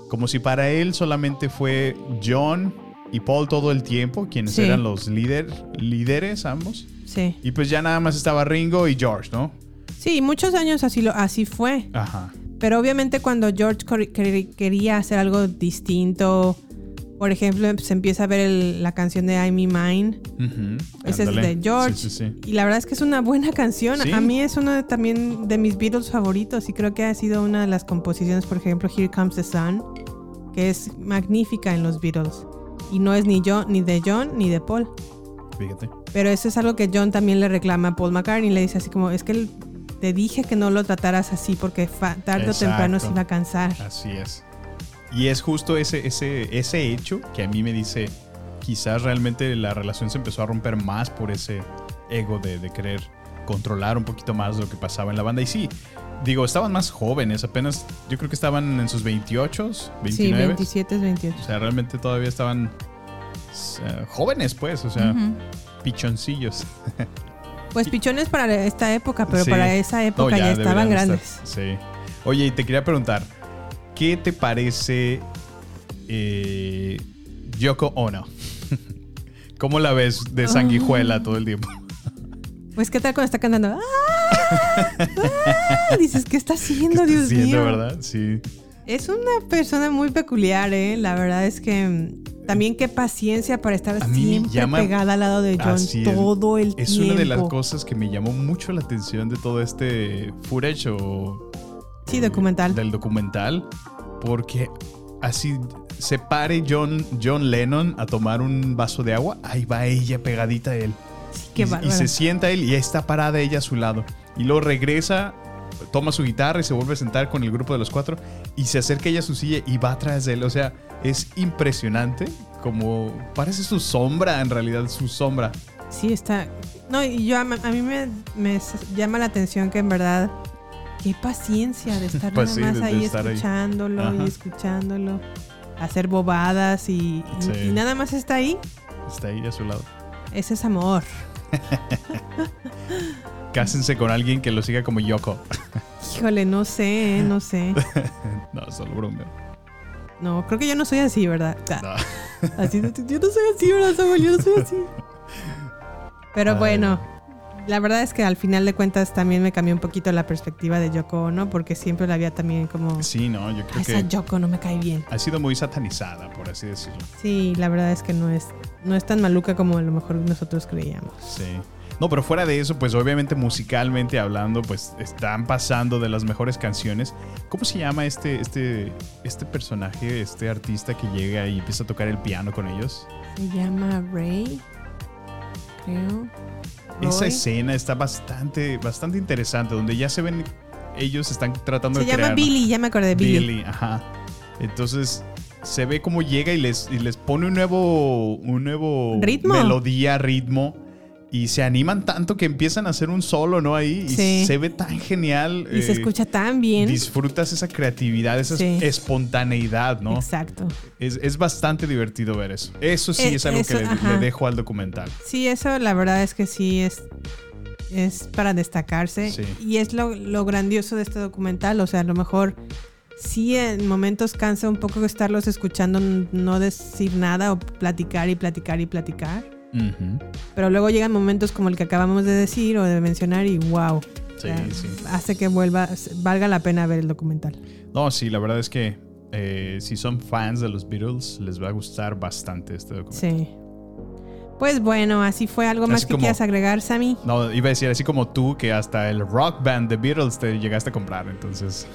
[SPEAKER 3] como si para él solamente fue John y Paul todo el tiempo, quienes
[SPEAKER 2] Sí.
[SPEAKER 3] eran los líder, líderes ambos.
[SPEAKER 2] Sí.
[SPEAKER 3] Y pues ya nada más estaba Ringo y George, ¿no?
[SPEAKER 2] Sí, muchos años así, lo, así fue.
[SPEAKER 3] Ajá.
[SPEAKER 2] Pero obviamente cuando George quería hacer algo distinto, por ejemplo, se empieza a ver el- la canción de I'm Me Mine.
[SPEAKER 3] Ujú.
[SPEAKER 2] Ese es
[SPEAKER 3] Ándale.
[SPEAKER 2] de George.
[SPEAKER 3] Sí, sí, sí.
[SPEAKER 2] Y la verdad es que es una buena canción. A mí es uno de- también de mis Beatles favoritos y creo que ha sido una de las composiciones, por ejemplo, Here Comes the Sun, que es magnífica en los Beatles. Y no es ni John, ni de John, ni de Paul.
[SPEAKER 3] Fíjate.
[SPEAKER 2] Pero eso es algo que John también le reclama a Paul McCartney. Le dice así como, es que te dije que no lo trataras así porque tarde o temprano se iba a cansar.
[SPEAKER 3] Así es. Y es justo ese, ese, ese hecho que a mí me dice, quizás realmente la relación se empezó a romper más por ese ego de, de querer controlar un poquito más lo que pasaba en la banda. Y sí, digo, estaban más jóvenes, apenas, yo creo que estaban en sus 28,
[SPEAKER 2] Sí,
[SPEAKER 3] 29.
[SPEAKER 2] 27 es 28.
[SPEAKER 3] O sea, realmente todavía estaban eh, jóvenes, pues, o sea, pichoncillos.
[SPEAKER 2] Pues pichones para esta época, pero
[SPEAKER 3] Sí.
[SPEAKER 2] para esa
[SPEAKER 3] No,
[SPEAKER 2] época ya, estaban grandes.
[SPEAKER 3] estar, sí. Oye, y te quería preguntar, ¿qué te parece eh, Yoko Ono? ¿Cómo la ves de sanguijuela todo el tiempo?
[SPEAKER 2] Pues qué tal cuando está cantando. ¡Ah! ¡Ah! Dices, ¿qué está haciendo, Dios
[SPEAKER 3] Siento,
[SPEAKER 2] mío?
[SPEAKER 3] ¿verdad? Sí.
[SPEAKER 2] Es una persona muy peculiar, ¿eh? La verdad es que mm, también qué paciencia para estar siempre
[SPEAKER 3] llama-
[SPEAKER 2] pegada al lado de John
[SPEAKER 3] es.
[SPEAKER 2] todo el
[SPEAKER 3] Es
[SPEAKER 2] tiempo.
[SPEAKER 3] una de las cosas que me llamó mucho la atención de todo este footage o
[SPEAKER 2] Sí, documental.
[SPEAKER 3] del documental, porque así se pare John, John Lennon a tomar un vaso de agua, ahí va ella pegadita a él.
[SPEAKER 2] Qué
[SPEAKER 3] y, se sienta él y está parada ella a su lado. Y luego regresa, toma su guitarra y se vuelve a sentar con el grupo de los cuatro y se acerca ella a su silla y va atrás de él. O sea, es impresionante como parece su sombra, en realidad, su sombra.
[SPEAKER 2] Sí, está. No, y yo a, mí me, llama la atención que en verdad. Qué paciencia de estar nada más ahí escuchándolo y escuchándolo. Hacer bobadas y, y nada más está ahí.
[SPEAKER 3] Está ahí a su lado.
[SPEAKER 2] Ese es amor.
[SPEAKER 3] Cásense con alguien que lo siga como Yoko.
[SPEAKER 2] Híjole, no sé, eh, no sé.
[SPEAKER 3] no, solo broma.
[SPEAKER 2] No, creo que yo no soy así, ¿verdad? Ah, Así, yo no soy así, ¿verdad, Samuel? Yo no soy así. Pero
[SPEAKER 3] Ay.
[SPEAKER 2] La verdad es que al final de cuentas también me cambió un poquito la perspectiva de Yoko Ono, porque siempre la había también como.
[SPEAKER 3] Sí, no, yo
[SPEAKER 2] "Ah,
[SPEAKER 3] creo
[SPEAKER 2] esa
[SPEAKER 3] que
[SPEAKER 2] Yoko no me cae bien.
[SPEAKER 3] ha sido muy satanizada, por así decirlo.
[SPEAKER 2] Sí, la verdad es que no es, no es tan maluca como a lo mejor nosotros creíamos.
[SPEAKER 3] Sí. No, pero fuera de eso, pues obviamente musicalmente hablando, pues están pasando de las mejores canciones. ¿Cómo se llama este, este, este personaje, este artista que llega y empieza a tocar el piano con ellos?
[SPEAKER 2] Se llama Ray, creo.
[SPEAKER 3] Esa escena está bastante, bastante interesante, donde ya se ven, ellos están tratando
[SPEAKER 2] Se
[SPEAKER 3] de
[SPEAKER 2] llama
[SPEAKER 3] crear.
[SPEAKER 2] Billy, ya me acordé de Billy.
[SPEAKER 3] Billy, ajá. Entonces se ve cómo llega y les, y les pone un nuevo, un nuevo
[SPEAKER 2] Ritmo.
[SPEAKER 3] melodía, ritmo. Y se animan tanto que empiezan a hacer un solo, ¿no? Ahí. Y
[SPEAKER 2] Sí.
[SPEAKER 3] se ve tan genial.
[SPEAKER 2] Y se
[SPEAKER 3] eh,
[SPEAKER 2] escucha tan bien.
[SPEAKER 3] Disfrutas esa creatividad, esa
[SPEAKER 2] Sí.
[SPEAKER 3] espontaneidad, ¿no?
[SPEAKER 2] Exacto.
[SPEAKER 3] Es, es bastante divertido ver eso. Eso sí
[SPEAKER 2] Eh,
[SPEAKER 3] es algo
[SPEAKER 2] eso,
[SPEAKER 3] que le, dejo al documental.
[SPEAKER 2] Sí, eso la verdad es que sí es, es para destacarse.
[SPEAKER 3] Sí.
[SPEAKER 2] Y es lo, lo grandioso de este documental. O sea, a lo mejor sí en momentos cansa un poco estarlos escuchando, no decir nada o platicar y platicar y platicar. Pero luego llegan momentos como el que acabamos de decir o de mencionar y wow.
[SPEAKER 3] Sí, sí.
[SPEAKER 2] Hace que vuelva, valga la pena ver el documental.
[SPEAKER 3] No, sí, la verdad es que eh, si son fans de los Beatles, les va a gustar bastante este documental.
[SPEAKER 2] Sí. Pues bueno, así fue. ¿Algo más
[SPEAKER 3] Así
[SPEAKER 2] que
[SPEAKER 3] como-
[SPEAKER 2] quieras agregar, Sammy?
[SPEAKER 3] No, iba a decir así como tú, que hasta el rock band de Beatles te llegaste a comprar, entonces.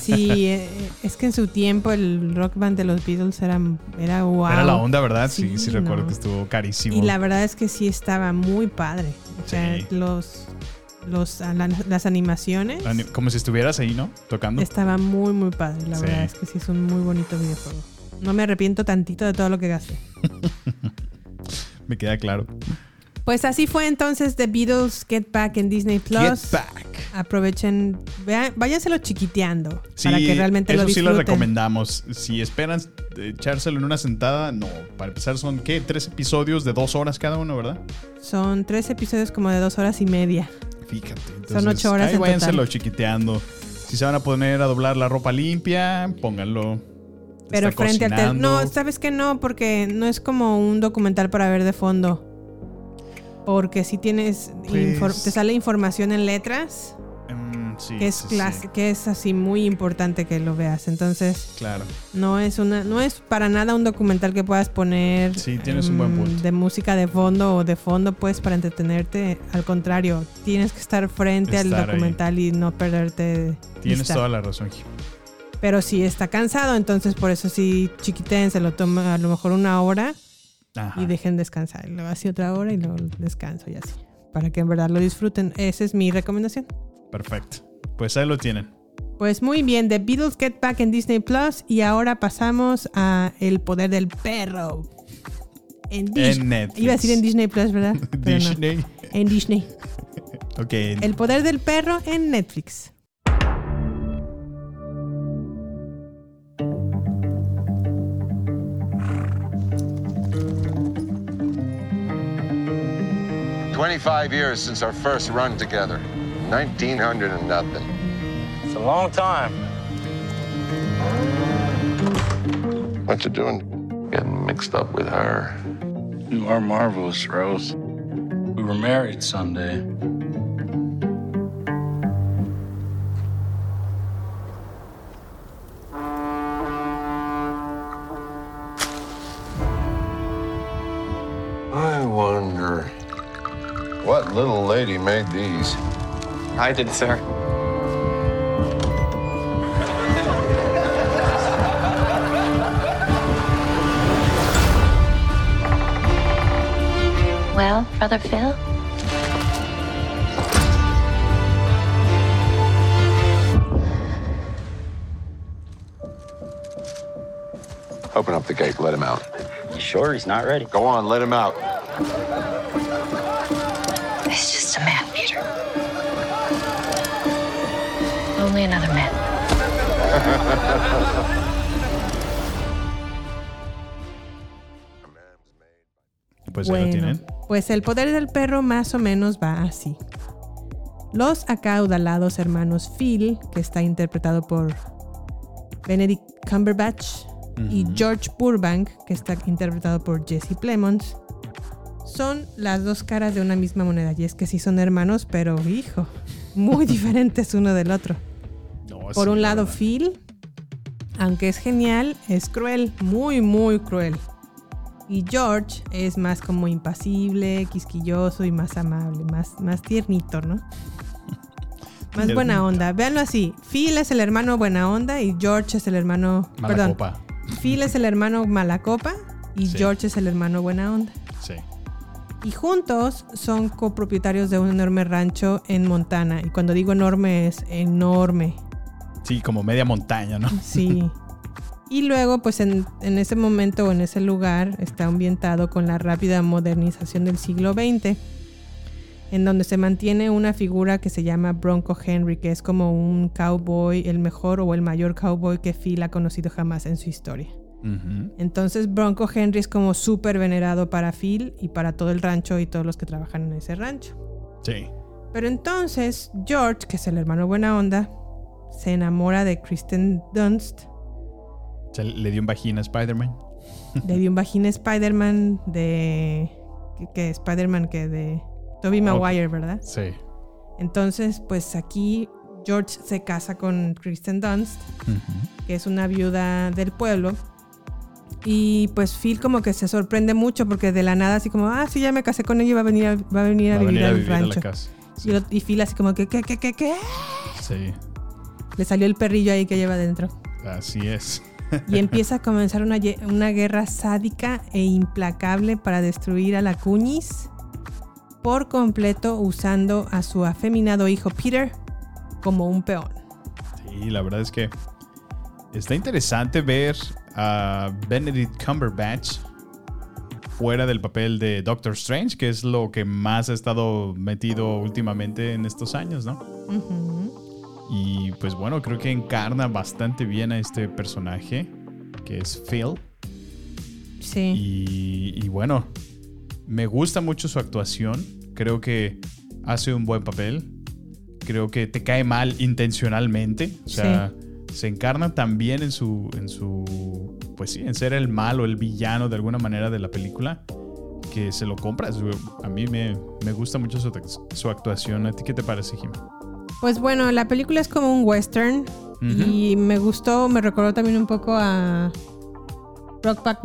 [SPEAKER 2] Sí, eh, es que en su tiempo el rock band de los Beatles era, era wow.
[SPEAKER 3] Era la onda, ¿verdad? Sí, sí,
[SPEAKER 2] Sí,
[SPEAKER 3] recuerdo que estuvo carísimo.
[SPEAKER 2] Y la verdad es que sí estaba muy padre. O sea,
[SPEAKER 3] Sí.
[SPEAKER 2] los, los, las animaciones
[SPEAKER 3] Ani- Como si estuvieras ahí, ¿no? Tocando.
[SPEAKER 2] estaba muy, muy padre. La
[SPEAKER 3] Sí.
[SPEAKER 2] verdad es que sí es un muy bonito videojuego. No me arrepiento tantito de todo lo que gasté.
[SPEAKER 3] Me queda claro.
[SPEAKER 2] Pues así fue entonces The Beatles Get Back en Disney Plus.
[SPEAKER 3] Get Back.
[SPEAKER 2] Aprovechen, vean, váyanselo chiquiteando
[SPEAKER 3] Sí,
[SPEAKER 2] para que realmente
[SPEAKER 3] eso
[SPEAKER 2] lo
[SPEAKER 3] sí
[SPEAKER 2] disfruten.
[SPEAKER 3] lo recomendamos. Si esperan echárselo en una sentada, no. Para empezar, son, ¿qué? Tres episodios de dos horas cada uno, ¿verdad?
[SPEAKER 2] Son tres episodios como de dos horas y media.
[SPEAKER 3] Fíjate.
[SPEAKER 2] Son ocho horas
[SPEAKER 3] Ahí
[SPEAKER 2] en
[SPEAKER 3] váyanselo
[SPEAKER 2] total.
[SPEAKER 3] chiquiteando. Si se van a poner a doblar la ropa limpia, pónganlo.
[SPEAKER 2] Pero
[SPEAKER 3] Está
[SPEAKER 2] frente al tel-
[SPEAKER 3] cocinando.
[SPEAKER 2] No, sabes que no, porque no es como un documental para ver de fondo. Porque si tienes.
[SPEAKER 3] Pues-
[SPEAKER 2] te sale información en letras.
[SPEAKER 3] Mm, sí,
[SPEAKER 2] que es
[SPEAKER 3] sí,
[SPEAKER 2] que es así muy importante que lo veas. Entonces,
[SPEAKER 3] Claro.
[SPEAKER 2] no es una, no es para nada un documental que puedas poner
[SPEAKER 3] Sí, tienes un buen
[SPEAKER 2] mm,
[SPEAKER 3] punto.
[SPEAKER 2] de música de fondo o de fondo, pues, para entretenerte. Al contrario, tienes que estar frente
[SPEAKER 3] Estar
[SPEAKER 2] al
[SPEAKER 3] ahí.
[SPEAKER 2] documental y no perderte.
[SPEAKER 3] Tienes
[SPEAKER 2] vista.
[SPEAKER 3] toda la razón, Gil.
[SPEAKER 2] Pero si está cansado, entonces por eso sí chiquiten, se lo toma a lo mejor una hora
[SPEAKER 3] Ajá.
[SPEAKER 2] y dejen descansar. Luego así otra hora y luego descanso y así. Para que en verdad lo disfruten. Esa es mi recomendación.
[SPEAKER 3] Perfecto. Pues ahí lo tienen.
[SPEAKER 2] Pues muy bien, The Beatles Get Back en Disney Plus y ahora pasamos a El Poder del Perro. En, Dis-
[SPEAKER 3] En Netflix.
[SPEAKER 2] Iba a decir en Disney Plus, ¿verdad? Pero no.
[SPEAKER 3] Disney.
[SPEAKER 2] En Disney.
[SPEAKER 3] Ok.
[SPEAKER 2] El Poder del Perro en Netflix.
[SPEAKER 14] Twenty-five years since our first run together. Nineteen hundred and nothing.
[SPEAKER 11] It's a long time.
[SPEAKER 14] What you doing? Getting mixed up with her.
[SPEAKER 13] You are marvelous, Rose. We were married Sunday.
[SPEAKER 14] Made these.
[SPEAKER 10] I did, sir.
[SPEAKER 15] Well, Brother Phil?
[SPEAKER 14] Open up the gate. Let him out.
[SPEAKER 12] You sure he's not ready?
[SPEAKER 14] Go on. Let him out.
[SPEAKER 3] Pues ahí lo
[SPEAKER 2] Bueno,
[SPEAKER 3] tienen.
[SPEAKER 2] pues el poder del perro más o menos va así. Los acaudalados hermanos Phil, que está interpretado por Benedict Cumberbatch, y. George Burbank, que está interpretado por Jesse Plemons, son las dos caras de una misma moneda. Y es que sí son hermanos, pero hijo, muy diferentes uno del otro.
[SPEAKER 3] No,
[SPEAKER 2] Por
[SPEAKER 3] sí,
[SPEAKER 2] un
[SPEAKER 3] la
[SPEAKER 2] lado,
[SPEAKER 3] verdad.
[SPEAKER 2] Phil, aunque es genial, es cruel, muy, muy cruel. Y George es más como impasible, quisquilloso y más amable, más, más tiernito, ¿no? Más buena onda. Véanlo así. Phil es el hermano buena onda y George es el hermano...
[SPEAKER 3] Mala
[SPEAKER 2] perdón.
[SPEAKER 3] copa.
[SPEAKER 2] Phil es el hermano mala copa y
[SPEAKER 3] Sí.
[SPEAKER 2] George es el hermano buena onda.
[SPEAKER 3] Sí.
[SPEAKER 2] Y juntos son copropietarios de un enorme rancho en Montana. Y cuando digo enorme es enorme.
[SPEAKER 3] Sí, como media montaña, ¿no?
[SPEAKER 2] Sí. Y luego, pues en, en ese momento o en ese lugar está ambientado con la rápida modernización del siglo XX, en donde se mantiene una figura que se llama Bronco Henry, que es como un cowboy, el mejor o el mayor cowboy que Phil ha conocido jamás en su historia. Entonces Bronco Henry es como súper venerado para Phil y para todo el rancho y todos los que trabajan en ese rancho.
[SPEAKER 3] Sí.
[SPEAKER 2] Pero entonces George, que es el hermano buena onda, se enamora de Kristen Dunst,
[SPEAKER 3] Se le dio un vagina a Spider-Man.
[SPEAKER 2] le dio un vagina a Spider-Man de... ¿Qué, qué? Spider-Man que de... Tobey Maguire, ¿verdad?
[SPEAKER 3] Sí.
[SPEAKER 2] Entonces, pues aquí George se casa con Kristen Dunst, que es una viuda del pueblo. Y pues Phil como que se sorprende mucho porque de la nada así como, ah, sí, ya me casé con ella y va a venir a, va a, venir a
[SPEAKER 3] Va
[SPEAKER 2] vivir
[SPEAKER 3] venir a
[SPEAKER 2] al
[SPEAKER 3] vivir a la
[SPEAKER 2] rancho.
[SPEAKER 3] casa.
[SPEAKER 2] Y Phil así como que, ¿qué, qué, qué, qué?
[SPEAKER 3] Sí.
[SPEAKER 2] Le salió el perrillo ahí que lleva dentro.
[SPEAKER 3] Así es.
[SPEAKER 2] Y empieza a comenzar una, una guerra sádica e implacable para destruir a la Cuñis por completo usando a su afeminado hijo Peter como un peón.
[SPEAKER 3] Sí, la verdad es que está interesante ver a Benedict Cumberbatch fuera del papel de Doctor Strange, que es lo que más ha estado metido últimamente en estos años, ¿no?
[SPEAKER 2] Ujú.
[SPEAKER 3] Y pues bueno, creo que encarna bastante bien a este personaje, que es Phil.
[SPEAKER 2] Sí.
[SPEAKER 3] Y, y bueno, me gusta mucho su actuación. Creo que hace un buen papel. Creo que te cae mal intencionalmente. O sea, se encarna también en su, en su, pues sí, en ser el malo, el villano de alguna manera de la película. Que se lo compras. A mí me, me gusta mucho su, su actuación. ¿A ti qué te parece, Jim?
[SPEAKER 2] Pues bueno, la película es como un western y me gustó, me recordó también un poco a Brokeback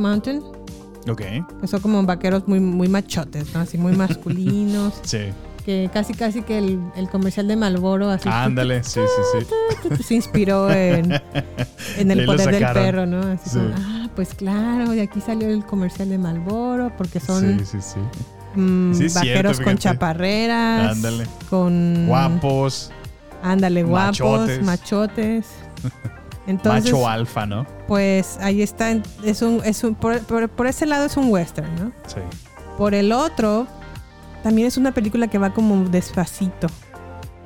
[SPEAKER 3] Ok.
[SPEAKER 2] que son como vaqueros muy, muy machotes, ¿no? Así muy masculinos.
[SPEAKER 3] Sí.
[SPEAKER 2] Que casi casi que el, el comercial de Malboro así
[SPEAKER 3] Ándale, sí, sí, sí.
[SPEAKER 2] se inspiró en, en el poder del perro, ¿no? Así
[SPEAKER 3] Sí.
[SPEAKER 2] como, ah, pues claro, de aquí salió el comercial de Malboro, porque son
[SPEAKER 3] Sí, sí, sí.
[SPEAKER 2] mm,
[SPEAKER 3] Sí, es cierto,
[SPEAKER 2] vaqueros con chaparreras,
[SPEAKER 3] Ándale.
[SPEAKER 2] con
[SPEAKER 3] Guapos,
[SPEAKER 2] ándale, guapos,
[SPEAKER 3] machotes.
[SPEAKER 2] machotes. Entonces,
[SPEAKER 3] macho alfa, ¿no?
[SPEAKER 2] pues ahí está, es un, es un, por, por- por ese lado es un western, ¿no?
[SPEAKER 3] Sí.
[SPEAKER 2] Por el otro, también es una película que va como despacito.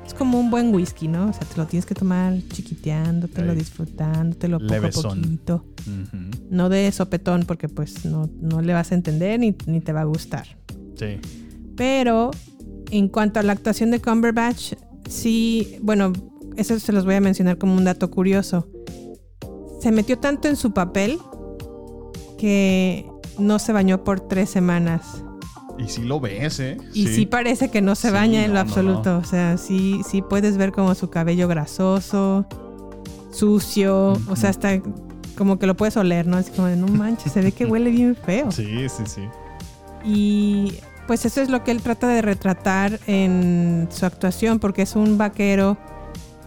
[SPEAKER 2] Es como un buen whisky, ¿no? O sea, te lo tienes que tomar chiquiteándotelo,
[SPEAKER 3] Sí.
[SPEAKER 2] disfrutándotelo poco a poquito. No de sopetón, porque pues no, no le vas a entender ni, ni te va a gustar.
[SPEAKER 3] Sí.
[SPEAKER 2] Pero en cuanto a la actuación de Cumberbatch, sí, bueno, eso se los voy a mencionar como un dato curioso. Se metió tanto en su papel que no se bañó por tres semanas.
[SPEAKER 3] Y sí lo ves, ¿eh?
[SPEAKER 2] Y sí, parece que no se
[SPEAKER 3] Sí,
[SPEAKER 2] baña en lo
[SPEAKER 3] no,
[SPEAKER 2] absoluto.
[SPEAKER 3] no.
[SPEAKER 2] O sea, sí, sí puedes ver como su cabello grasoso, sucio. O sea, hasta como que lo puedes oler, ¿no? Así como de no manches, se ve que huele bien feo.
[SPEAKER 3] Sí, sí, sí.
[SPEAKER 2] Y pues eso es lo que él trata de retratar en su actuación, porque es un vaquero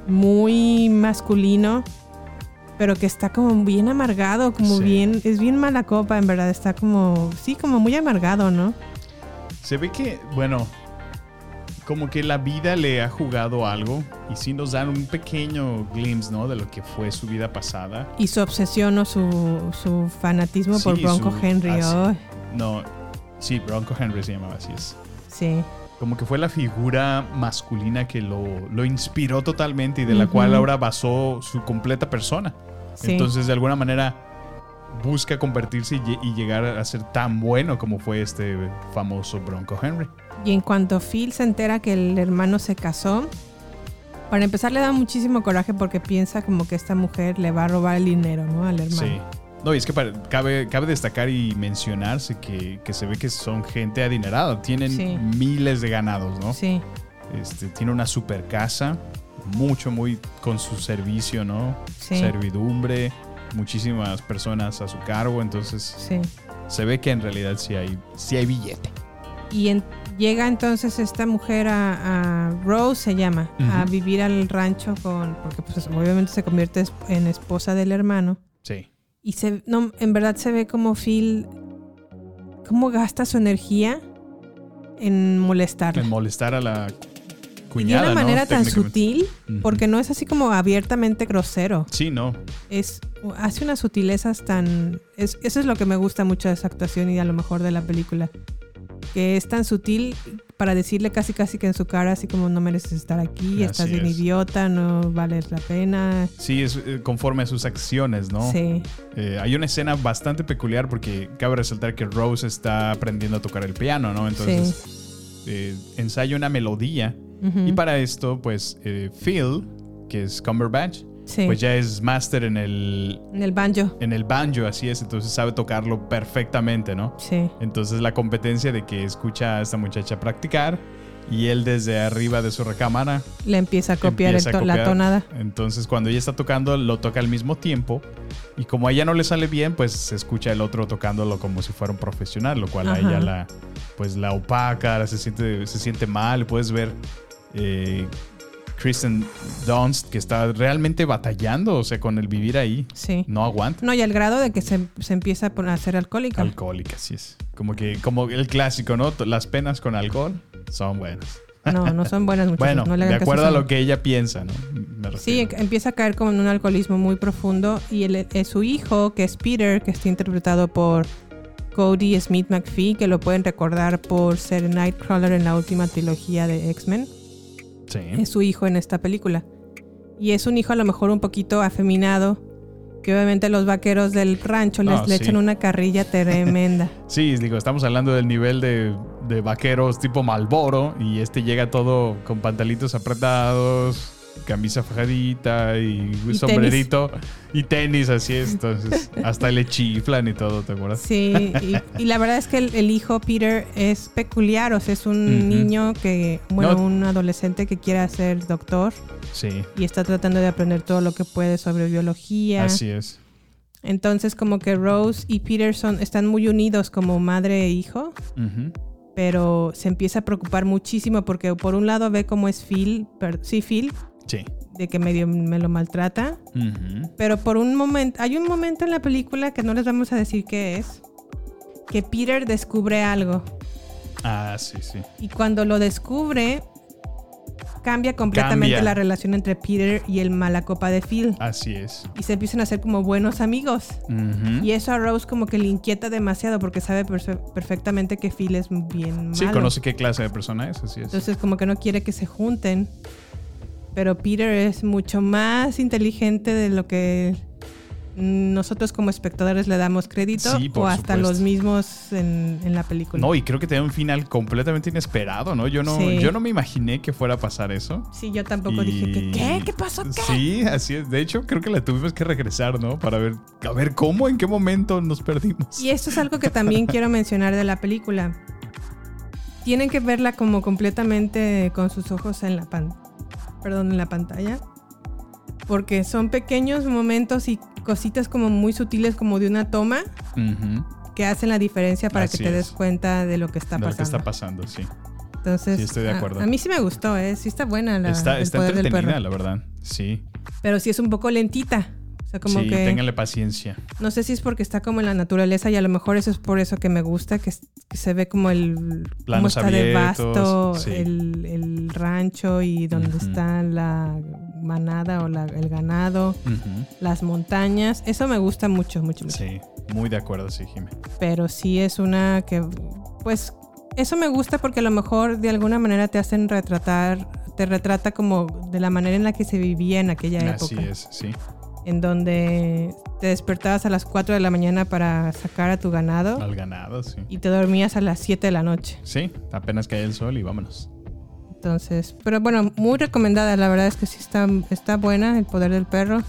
[SPEAKER 2] muy masculino, pero que está como bien amargado, como
[SPEAKER 3] Sí.
[SPEAKER 2] bien, es bien mala copa, en verdad, está como, sí, como muy amargado, ¿no?
[SPEAKER 3] Se ve que, bueno, como que la vida le ha jugado algo y sí nos dan un pequeño glimpse, ¿no? De lo que fue su vida pasada.
[SPEAKER 2] Y su obsesión o su, su fanatismo por Bronco
[SPEAKER 3] su-
[SPEAKER 2] Henry,
[SPEAKER 3] ah, sí. No, sí, Bronco Henry se llamaba así es.
[SPEAKER 2] sí.
[SPEAKER 3] Como que fue la figura masculina que lo, lo inspiró totalmente y de la cual ahora basó su completa persona.
[SPEAKER 2] Sí.
[SPEAKER 3] Entonces, de alguna manera, busca convertirse y, y llegar a ser tan bueno como fue este famoso Bronco Henry.
[SPEAKER 2] Y en cuanto Phil se entera que el hermano se casó, para empezar le da muchísimo coraje porque piensa como que esta mujer le va a robar el dinero, ¿no? Al hermano.
[SPEAKER 3] Sí. No, y es que para- cabe, cabe destacar y mencionarse que, que se ve que son gente adinerada. Tienen
[SPEAKER 2] Sí.
[SPEAKER 3] miles de ganados, ¿no?
[SPEAKER 2] Sí.
[SPEAKER 3] Este, tiene una super casa, mucho, muy con su servicio, ¿no?
[SPEAKER 2] Sí.
[SPEAKER 3] Servidumbre, muchísimas personas a su cargo. Entonces,
[SPEAKER 2] Sí.
[SPEAKER 3] se ve que en realidad sí hay, sí hay billete.
[SPEAKER 2] Y en- llega entonces esta mujer a, a Rose, se llama, a vivir al rancho con, porque pues obviamente se convierte en esposa del hermano.
[SPEAKER 3] Sí.
[SPEAKER 2] Y se, no, en verdad se ve como Phil, cómo gasta su energía en molestarla.
[SPEAKER 3] En molestar a la
[SPEAKER 2] Y de
[SPEAKER 3] cuñada.
[SPEAKER 2] una
[SPEAKER 3] ¿no?
[SPEAKER 2] manera tan sutil, porque no es así como abiertamente grosero.
[SPEAKER 3] Sí, no.
[SPEAKER 2] Es, hace unas sutilezas tan... Es, eso es lo que me gusta mucho de esa actuación y a lo mejor de la película. Que es tan sutil para decirle casi casi que en su cara, así como no mereces estar aquí, estás bien
[SPEAKER 3] es.
[SPEAKER 2] idiota, no vales la pena.
[SPEAKER 3] Sí, es eh, conforme a sus acciones, ¿no?
[SPEAKER 2] Sí.
[SPEAKER 3] Eh, hay una escena bastante peculiar porque cabe resaltar que Rose está aprendiendo a tocar el piano, ¿no? Entonces eh, ensaya una melodía y para esto, pues eh, Phil, que es Cumberbatch,
[SPEAKER 2] Sí.
[SPEAKER 3] pues ya es máster en el,
[SPEAKER 2] En el banjo.
[SPEAKER 3] en el banjo, así es, entonces sabe tocarlo perfectamente, ¿no?
[SPEAKER 2] Sí.
[SPEAKER 3] Entonces la competencia de que escucha a esta muchacha practicar y él desde arriba de su recámara
[SPEAKER 2] Le empieza a copiar,
[SPEAKER 3] empieza
[SPEAKER 2] el
[SPEAKER 3] a
[SPEAKER 2] to- la tonada.
[SPEAKER 3] Entonces, cuando ella está tocando, lo toca al mismo tiempo. Y como a ella no le sale bien, pues se escucha el otro tocándolo como si fuera un profesional, lo cual a ella la, pues, la opaca, se siente, se siente mal. Puedes ver eh, Kristen Dunst que está realmente batallando, o sea, con el vivir ahí.
[SPEAKER 2] Sí.
[SPEAKER 3] No aguanta.
[SPEAKER 2] No, y al grado de que se, se empieza a ser alcohólica.
[SPEAKER 3] Alcohólica, así es. Como que, como el clásico, ¿no? Las penas con alcohol son buenas.
[SPEAKER 2] No, no son buenas muchachos.
[SPEAKER 3] Bueno,
[SPEAKER 2] no le
[SPEAKER 3] de acuerdo a lo que ella piensa, ¿no? Me
[SPEAKER 2] Sí, em- empieza a caer como en un alcoholismo muy profundo y él, es su hijo, que es Peter, que está interpretado por Cody Smith McPhee, que lo pueden recordar por ser Nightcrawler en la última trilogía de X-Men.
[SPEAKER 3] Sí.
[SPEAKER 2] Es su hijo en esta película. Y es un hijo a lo mejor un poquito afeminado, que obviamente los vaqueros del rancho les
[SPEAKER 3] No,
[SPEAKER 2] le
[SPEAKER 3] sí.
[SPEAKER 2] echan una carrilla tremenda.
[SPEAKER 3] Sí, digo, estamos hablando del nivel de, de vaqueros tipo Malboro y este llega todo con pantalitos apretados, camisa fajadita y, sombrerito y tenis, así es. Entonces, hasta le chiflan y todo, ¿te acuerdas?
[SPEAKER 2] Sí, y, y la verdad es que el, el hijo Peter es peculiar, o sea, es un niño que, bueno,
[SPEAKER 3] No.
[SPEAKER 2] un adolescente que quiere ser doctor
[SPEAKER 3] Sí,
[SPEAKER 2] y está tratando de aprender todo lo que puede sobre biología.
[SPEAKER 3] así es.
[SPEAKER 2] Entonces, como que Rose y Peterson están muy unidos como madre e hijo. Pero se empieza a preocupar muchísimo porque por un lado ve cómo es Phil, sí, Phil,
[SPEAKER 3] Sí.
[SPEAKER 2] de que medio me lo maltrata, pero por un momento, hay un momento en la película que no les vamos a decir qué es, que Peter descubre algo
[SPEAKER 3] Ah, sí, sí.
[SPEAKER 2] y cuando lo descubre cambia completamente
[SPEAKER 3] Cambia.
[SPEAKER 2] la relación entre Peter y el malacopa de Phil
[SPEAKER 3] Así es.
[SPEAKER 2] y se empiezan a hacer como buenos amigos. Y eso a Rose como que le inquieta demasiado porque sabe perfe- perfectamente que Phil es bien malo.
[SPEAKER 3] Sí, conoce qué clase de persona es, así es.
[SPEAKER 2] Entonces como que no quiere que se junten. Pero Peter es mucho más inteligente de lo que nosotros como espectadores le damos crédito
[SPEAKER 3] Sí, por
[SPEAKER 2] o hasta
[SPEAKER 3] supuesto.
[SPEAKER 2] los mismos en, en la película.
[SPEAKER 3] No, y creo que tiene un final completamente inesperado, ¿no? Yo no,
[SPEAKER 2] Sí.
[SPEAKER 3] yo no me imaginé que fuera a pasar eso.
[SPEAKER 2] Sí, yo tampoco dije que ¿qué? ¿Qué pasó? ¿Qué?
[SPEAKER 3] Sí, así es. De hecho, creo que la tuvimos que regresar, ¿no? Para ver, a ver cómo, en qué momento nos perdimos.
[SPEAKER 2] Y esto es algo que también quiero mencionar de la película. Tienen que verla como completamente con sus ojos en la pan perdón, en la pantalla. Porque son pequeños momentos y cositas como muy sutiles como de una toma que hacen la diferencia para
[SPEAKER 3] Así
[SPEAKER 2] que te des
[SPEAKER 3] es.
[SPEAKER 2] cuenta de lo que está
[SPEAKER 3] De lo que
[SPEAKER 2] pasando.
[SPEAKER 3] está pasando, sí.
[SPEAKER 2] Entonces,
[SPEAKER 3] Sí, estoy de
[SPEAKER 2] a-
[SPEAKER 3] acuerdo.
[SPEAKER 2] A, mí sí me gustó, ¿eh? Sí está buena la
[SPEAKER 3] está está entretenida, la verdad. Sí.
[SPEAKER 2] Pero sí es un poco lentita. O sea, como
[SPEAKER 3] sí,
[SPEAKER 2] que...
[SPEAKER 3] ténganle paciencia.
[SPEAKER 2] No sé si es porque está como en la naturaleza y a lo mejor eso es por eso que me gusta, que, se ve como el cómo
[SPEAKER 3] Planos
[SPEAKER 2] está de
[SPEAKER 3] abiertos,
[SPEAKER 2] vasto
[SPEAKER 3] sí.
[SPEAKER 2] el, el rancho y donde está la manada o la- el ganado, las montañas. Eso me gusta mucho, mucho, mucho.
[SPEAKER 3] Sí, muy de acuerdo, sí, Jimé.
[SPEAKER 2] Pero sí es una que, pues, eso me gusta porque a lo mejor de alguna manera te hacen retratar, te retrata como de la manera en la que se vivía en aquella
[SPEAKER 3] Así
[SPEAKER 2] época
[SPEAKER 3] es, sí.
[SPEAKER 2] En donde te despertabas a las 4 de la mañana para sacar a tu ganado
[SPEAKER 3] Al ganado, sí.
[SPEAKER 2] y te dormías a las 7 de la noche.
[SPEAKER 3] Sí, apenas cae el sol y vámonos.
[SPEAKER 2] Entonces, pero bueno, muy recomendada, la verdad es que sí está, está buena, El Poder del Perro.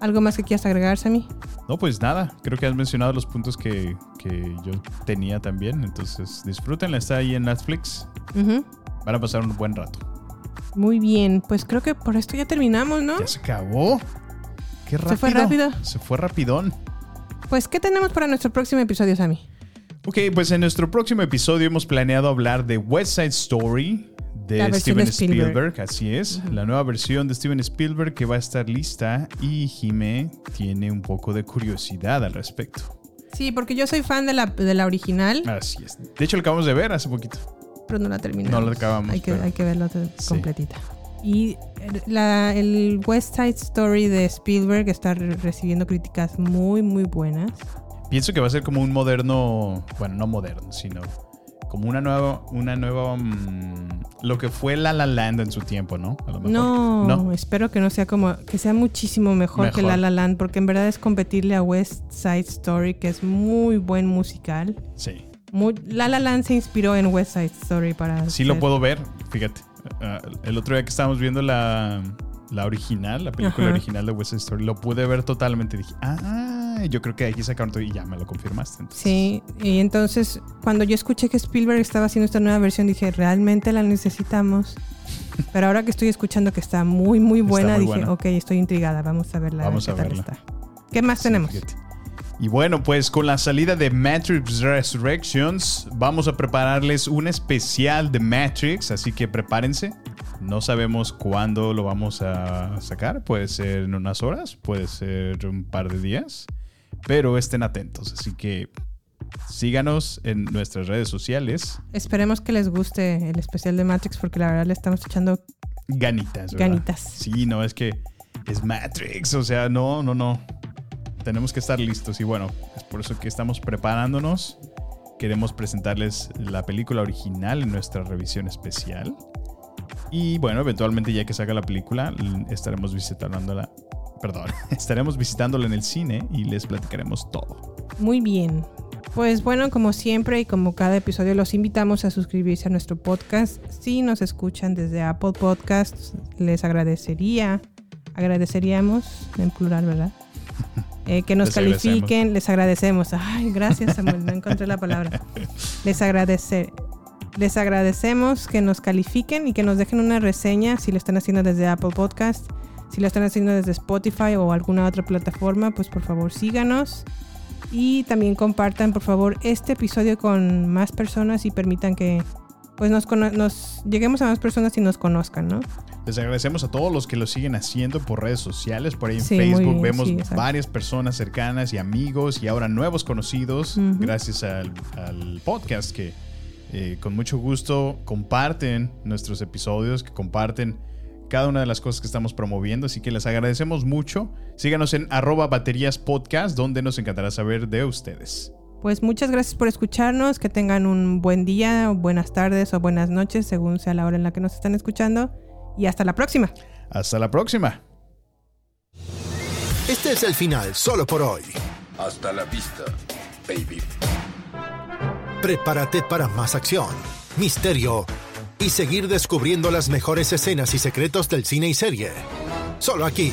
[SPEAKER 2] ¿Algo más que quieras agregar, Sammy?
[SPEAKER 3] No, pues nada, creo que has mencionado los puntos que, que yo tenía también, entonces disfrútenla, está ahí en Netflix,
[SPEAKER 2] Ujú.
[SPEAKER 3] van a pasar un buen rato.
[SPEAKER 2] Muy bien, pues creo que por esto ya terminamos, ¿no?
[SPEAKER 3] Ya se acabó. Qué rápido.
[SPEAKER 2] Se fue rápido.
[SPEAKER 3] Se fue rapidón.
[SPEAKER 2] Pues, ¿qué tenemos para nuestro próximo episodio, Sammy?
[SPEAKER 3] Ok, pues en nuestro próximo episodio hemos planeado hablar de West Side Story de
[SPEAKER 2] La
[SPEAKER 3] Steven
[SPEAKER 2] de Spielberg.
[SPEAKER 3] Spielberg. así es, la nueva versión de Steven Spielberg que va a estar lista y Jime tiene un poco de curiosidad al respecto.
[SPEAKER 2] Sí, porque yo soy fan de la, de la original,
[SPEAKER 3] Así es. De hecho, lo acabamos de ver hace poquito.
[SPEAKER 2] pero no la terminamos.
[SPEAKER 3] No la acabamos,
[SPEAKER 2] Hay que,
[SPEAKER 3] pero-
[SPEAKER 2] hay que verla
[SPEAKER 3] Sí.
[SPEAKER 2] Y la- el West Side Story de Spielberg está re- recibiendo críticas muy, muy buenas.
[SPEAKER 3] Pienso que va a ser como un moderno, bueno, no moderno, sino como una nueva, una nueva, mm, lo que fue La La Land en su tiempo, ¿no? A lo mejor.
[SPEAKER 2] No,
[SPEAKER 3] No.
[SPEAKER 2] espero que no sea como, que sea muchísimo mejor, que. La La Land, porque en verdad es competirle a West Side Story, que es muy buen musical.
[SPEAKER 3] Sí.
[SPEAKER 2] Muy- La La Land se inspiró en West Side Story para...
[SPEAKER 3] Sí lo puedo ver, fíjate. Ah, el otro día que estábamos viendo la, la original, la película
[SPEAKER 2] Ajá.
[SPEAKER 3] original de West Side Story, lo pude ver totalmente. Dije, ah, yo creo que aquí sacaron todo y ya me lo confirmaste. Entonces,
[SPEAKER 2] Sí, y entonces cuando yo escuché que Spielberg estaba haciendo esta nueva versión, dije, realmente la necesitamos. Pero ahora que estoy escuchando que está muy, muy buena,
[SPEAKER 3] muy
[SPEAKER 2] dije,
[SPEAKER 3] buena.
[SPEAKER 2] ok, estoy intrigada, vamos a verla.
[SPEAKER 3] Vamos
[SPEAKER 2] ver
[SPEAKER 3] a
[SPEAKER 2] qué tal
[SPEAKER 3] verla.
[SPEAKER 2] está. ¿Qué más tenemos?
[SPEAKER 3] fíjate. Y bueno, pues con la salida de Matrix Resurrections, vamos a prepararles un especial de Matrix, así que prepárense. No sabemos cuándo lo vamos a sacar, puede ser en unas horas, puede ser un par de días, pero estén atentos, así que síganos en nuestras redes sociales.
[SPEAKER 2] Esperemos que les guste el especial de Matrix porque la verdad le estamos echando
[SPEAKER 3] Ganitas, ¿verdad?
[SPEAKER 2] Ganitas.
[SPEAKER 3] Sí, no, es que es Matrix, o sea, no, no, no. Tenemos que estar listos y bueno, es por eso que estamos preparándonos. Queremos presentarles la película original en nuestra revisión especial. Y bueno, eventualmente ya que salga la película, estaremos visitándola, perdón, estaremos visitándola en el cine y les platicaremos todo.
[SPEAKER 2] Muy bien. Pues bueno, como siempre y como cada episodio, los invitamos a suscribirse a nuestro podcast. Si nos escuchan desde Apple Podcasts, les agradecería, agradeceríamos, en plural, ¿verdad? Eh, que nos
[SPEAKER 3] Les agradecemos.
[SPEAKER 2] califiquen, les agradecemos. Ay, gracias Samuel, no encontré la palabra. Les agradecer. Les agradecemos que nos califiquen y que nos dejen una reseña si lo están haciendo desde Apple Podcast. Si lo están haciendo desde Spotify o alguna otra plataforma, pues por favor síganos. Y también compartan, por favor, este episodio con más personas y permitan que pues nos, nos lleguemos a más personas y nos conozcan, ¿no?
[SPEAKER 3] Les agradecemos a todos los que lo siguen haciendo por redes sociales. Por ahí en
[SPEAKER 2] Sí,
[SPEAKER 3] Facebook
[SPEAKER 2] bien,
[SPEAKER 3] vemos
[SPEAKER 2] sí,
[SPEAKER 3] varias personas cercanas y amigos y ahora nuevos conocidos gracias al, al podcast que eh, con mucho gusto comparten nuestros episodios, que comparten cada una de las cosas que estamos promoviendo. Así que les agradecemos mucho. Síganos en arroba baterías podcast donde nos encantará saber de ustedes.
[SPEAKER 2] Pues muchas gracias por escucharnos, que tengan un buen día, o buenas tardes o buenas noches, según sea la hora en la que nos están escuchando. Y hasta la próxima.
[SPEAKER 3] Hasta la próxima.
[SPEAKER 1] Este es el final solo por hoy.
[SPEAKER 16] Hasta la vista, baby.
[SPEAKER 1] Prepárate para más acción, misterio y seguir descubriendo las mejores escenas y secretos del cine y serie. Solo aquí,